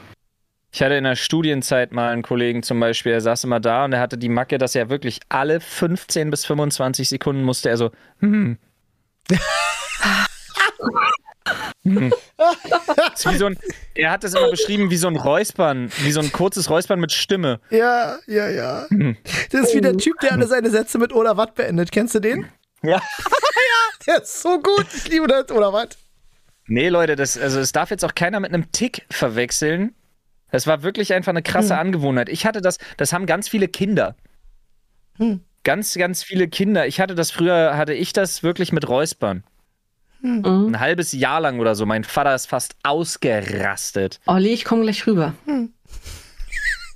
Ich hatte in der Studienzeit mal einen Kollegen zum Beispiel, der saß immer da und der hatte die Macke, dass er wirklich alle 15 bis 25 Sekunden musste er so, hm. Wie so ein, er hat das immer beschrieben wie so ein Räuspern, wie so ein kurzes Räuspern mit Stimme. Ja, ja, ja. Das ist wie der Typ, der alle seine Sätze mit oder wat beendet. Kennst du den? [LAUGHS] Ja. Der ist so gut. Ich liebe das, oder wat? Nee, Leute, das, also es darf jetzt auch keiner mit einem Tick verwechseln. Das war wirklich einfach eine krasse Hm. Angewohnheit. Ich hatte das, das haben ganz viele Kinder. Hm. Ganz, ganz viele Kinder. Ich hatte das früher, hatte ich das wirklich mit Räuspern. Hm. Mhm. Ein halbes Jahr lang oder so. Mein Vater ist fast ausgerastet. Olli, ich komme gleich rüber. [LAUGHS]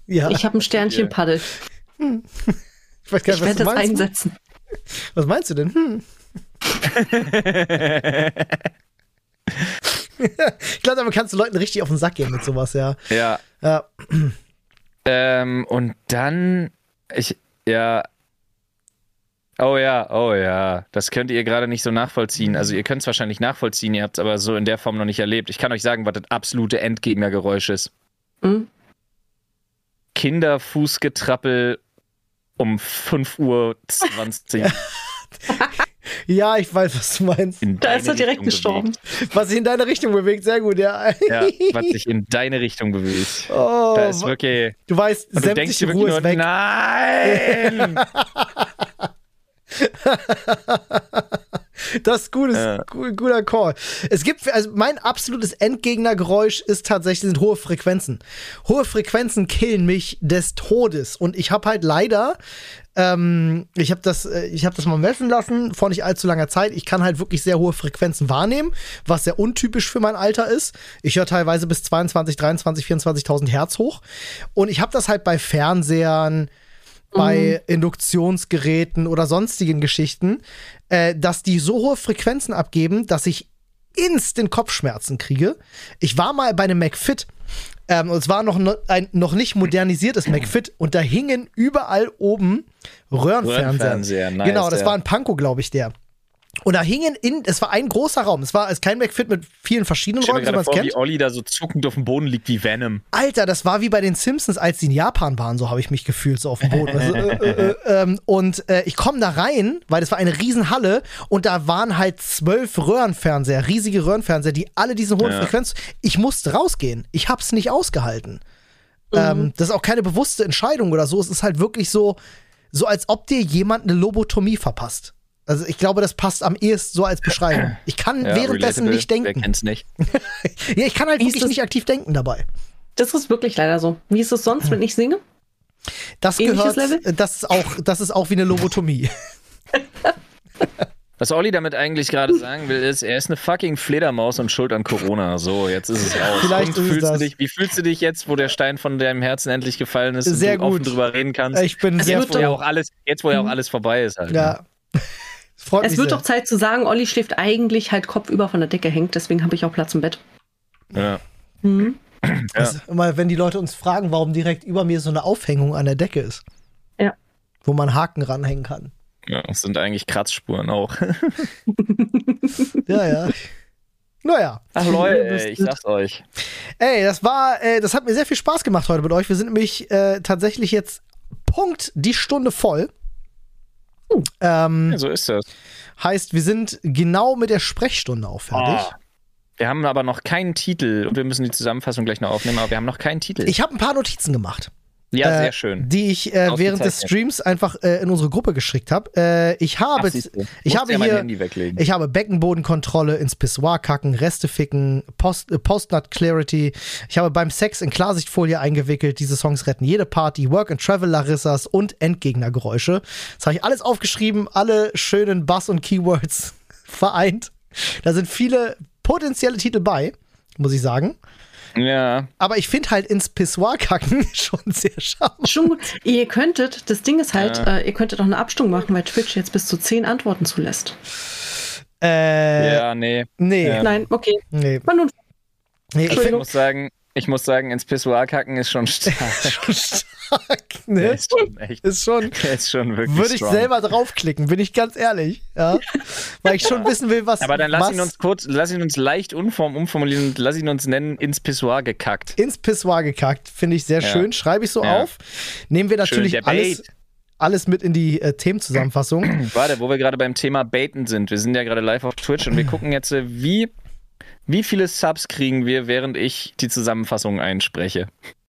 Ja, Ich habe ein Sternchen Paddel. [LAUGHS] ich weiß gar Ich nicht, was werde du das meinst. einsetzen. Was meinst du denn? Hm. [LAUGHS] [LAUGHS] ich glaube, damit kannst du Leuten richtig auf den Sack gehen mit sowas, ja. Ja. Ja, Ähm, und dann, ich, ja. Oh ja, oh ja. Das könnt ihr gerade nicht so nachvollziehen. Also ihr könnt es wahrscheinlich nachvollziehen, ihr habt es aber so in der Form noch nicht erlebt. Ich kann euch sagen, was das absolute Endgegnergeräusch ist. Hm? Kinderfußgetrappel um 5.20 Uhr [LAUGHS] [LAUGHS] ja, ich weiß, was du meinst. in Da ist er direkt Richtung gestorben. Was sich in deine Richtung bewegt, sehr gut, ja. Ja, was sich in deine Richtung bewegt. [LAUGHS] oh, Da ist wirklich. du weißt, Und du denkst dir sämtliche Ruhe wirklich ist nur, weg. nein! [LAUGHS] [LAUGHS] Das ist gut, ist Ja. gu- guter Call. Es gibt, also mein absolutes Endgegnergeräusch ist tatsächlich sind hohe Frequenzen. Hohe Frequenzen killen mich des Todes. Und ich habe halt leider, ähm, ich habe das, äh, ich habe das mal messen lassen vor nicht allzu langer Zeit. Ich kann halt wirklich sehr hohe Frequenzen wahrnehmen, was sehr untypisch für mein Alter ist. Ich höre teilweise bis 22, 23, 24.000 Hertz hoch. Und ich habe das halt bei Fernsehern, bei Induktionsgeräten oder sonstigen Geschichten, äh, dass die so hohe Frequenzen abgeben, dass ich instant Kopfschmerzen kriege. Ich war mal bei einem McFit. Ähm, und es war noch ne- ein noch nicht modernisiertes McFit und da hingen überall oben Röhrenfernseher. Röhrenfernseher, nice, genau, das ja. war ein Panko, glaube ich, der. Und da hingen in, es war ein großer Raum. Es war es kein McFit mit vielen verschiedenen Räumen, wie man es kennt. wie Olli da so zuckend auf dem Boden liegt wie Venom. Alter, das war wie bei den Simpsons, als die in Japan waren, so habe ich mich gefühlt, so auf dem Boden. Also, äh, äh, äh, [LAUGHS] ähm, und äh, ich komme da rein, weil das war eine Riesenhalle und da waren halt zwölf Röhrenfernseher, riesige Röhrenfernseher, die alle diese hohen Ja. Frequenz. Ich musste rausgehen. Ich hab's nicht ausgehalten. Ähm, das ist auch keine bewusste Entscheidung oder so. Es ist halt wirklich so, so als ob dir jemand eine Lobotomie verpasst. Also ich glaube, das passt am ehesten so als Beschreibung. Ich kann Ja, währenddessen nicht Wer denken. kennt's nicht? [LAUGHS] Ja, ich kann halt Wie wirklich nicht aktiv denken dabei. Das ist wirklich leider so. Wie ist es sonst, wenn ich singe? Das Ähnliches gehört, Level? das ist auch, das ist auch wie eine Lobotomie. [LAUGHS] Was Olli damit eigentlich gerade sagen will, ist, er ist eine fucking Fledermaus und schuld an Corona. So, jetzt ist es aus. Vielleicht und fühlst das. du dich, wie fühlst du dich jetzt, wo der Stein von deinem Herzen endlich gefallen ist Sehr und du offen gut. drüber reden kannst? Ich bin Es sehr wird Jetzt, wo ja froh. auch alles, jetzt, wo ja auch alles vorbei ist halt. ne? Ja. Es freut Es wird sehr. doch Zeit zu sagen, Olli schläft eigentlich halt kopfüber von der Decke hängt, deswegen habe ich auch Platz im Bett. Ja. Mhm. [CLEARS THROAT] Also, immer, wenn die Leute uns fragen, warum direkt über mir so eine Aufhängung an der Decke ist. Ja. Wo man Haken ranhängen kann. ja, das sind eigentlich Kratzspuren auch. [LAUGHS] Ja, ja. Naja. Ach Leute, ich sag's euch. Ey, das war, äh, das hat mir sehr viel Spaß gemacht heute mit euch. Wir sind nämlich äh, tatsächlich jetzt Punkt die Stunde voll. Ähm, Ja, so ist das. heißt, wir sind genau mit der Sprechstunde auch fertig. Ah. Wir haben aber noch keinen Titel und wir müssen die Zusammenfassung gleich noch aufnehmen, aber wir haben noch keinen Titel. Ich habe ein paar Notizen gemacht. Ja, äh, sehr schön. Die ich äh, während des. Streams einfach äh, in unsere Gruppe geschickt habe. Äh, ich habe, Ach, ich habe ja hier, ich habe Beckenbodenkontrolle ins Pissoir kacken, Reste ficken, Post, äh, Postnut Clarity. Ich habe beim Sex in Klarsichtfolie eingewickelt. Diese Songs retten jede Party, Work and Travel Larissas und Endgegnergeräusche. Das habe ich alles aufgeschrieben, alle schönen Bass und Keywords [LAUGHS] vereint. Da sind viele potenzielle Titel bei, muss ich sagen. Ja. Aber ich finde halt ins Pissoir kacken [LAUGHS] schon sehr charmant. Schon gut. Ihr könntet, das Ding ist halt, Ja. äh, ihr könntet auch eine Abstimmung machen, weil Twitch jetzt bis zu zehn Antworten zulässt. Äh, ja, nee. nee, Ja. Nein, okay. nee. War nun nee. Ich Ich finde muss sagen, ich muss sagen, ins Pissoir kacken ist schon [LAUGHS] stark. schon stark, Der ne? ist schon echt. Ist schon. Der ist schon wirklich Würde ich strong. selber draufklicken, bin ich ganz ehrlich. Ja? Weil ich schon wissen will, was. Aber dann lass was ihn uns kurz, lass ihn uns leicht unform umformulieren und lass ihn uns nennen, ins Pissoir gekackt. ins Pissoir gekackt. Finde ich sehr Ja. schön. Schreibe ich so Ja. auf. Nehmen wir natürlich der alles, alles mit in die äh, Themenzusammenfassung. [CLEARS THROAT] Warte, wo wir gerade beim Thema Baiten sind. Wir sind ja gerade live auf Twitch und wir gucken jetzt, äh, wie Wie viele Subs kriegen wir, während ich die Zusammenfassung einspreche?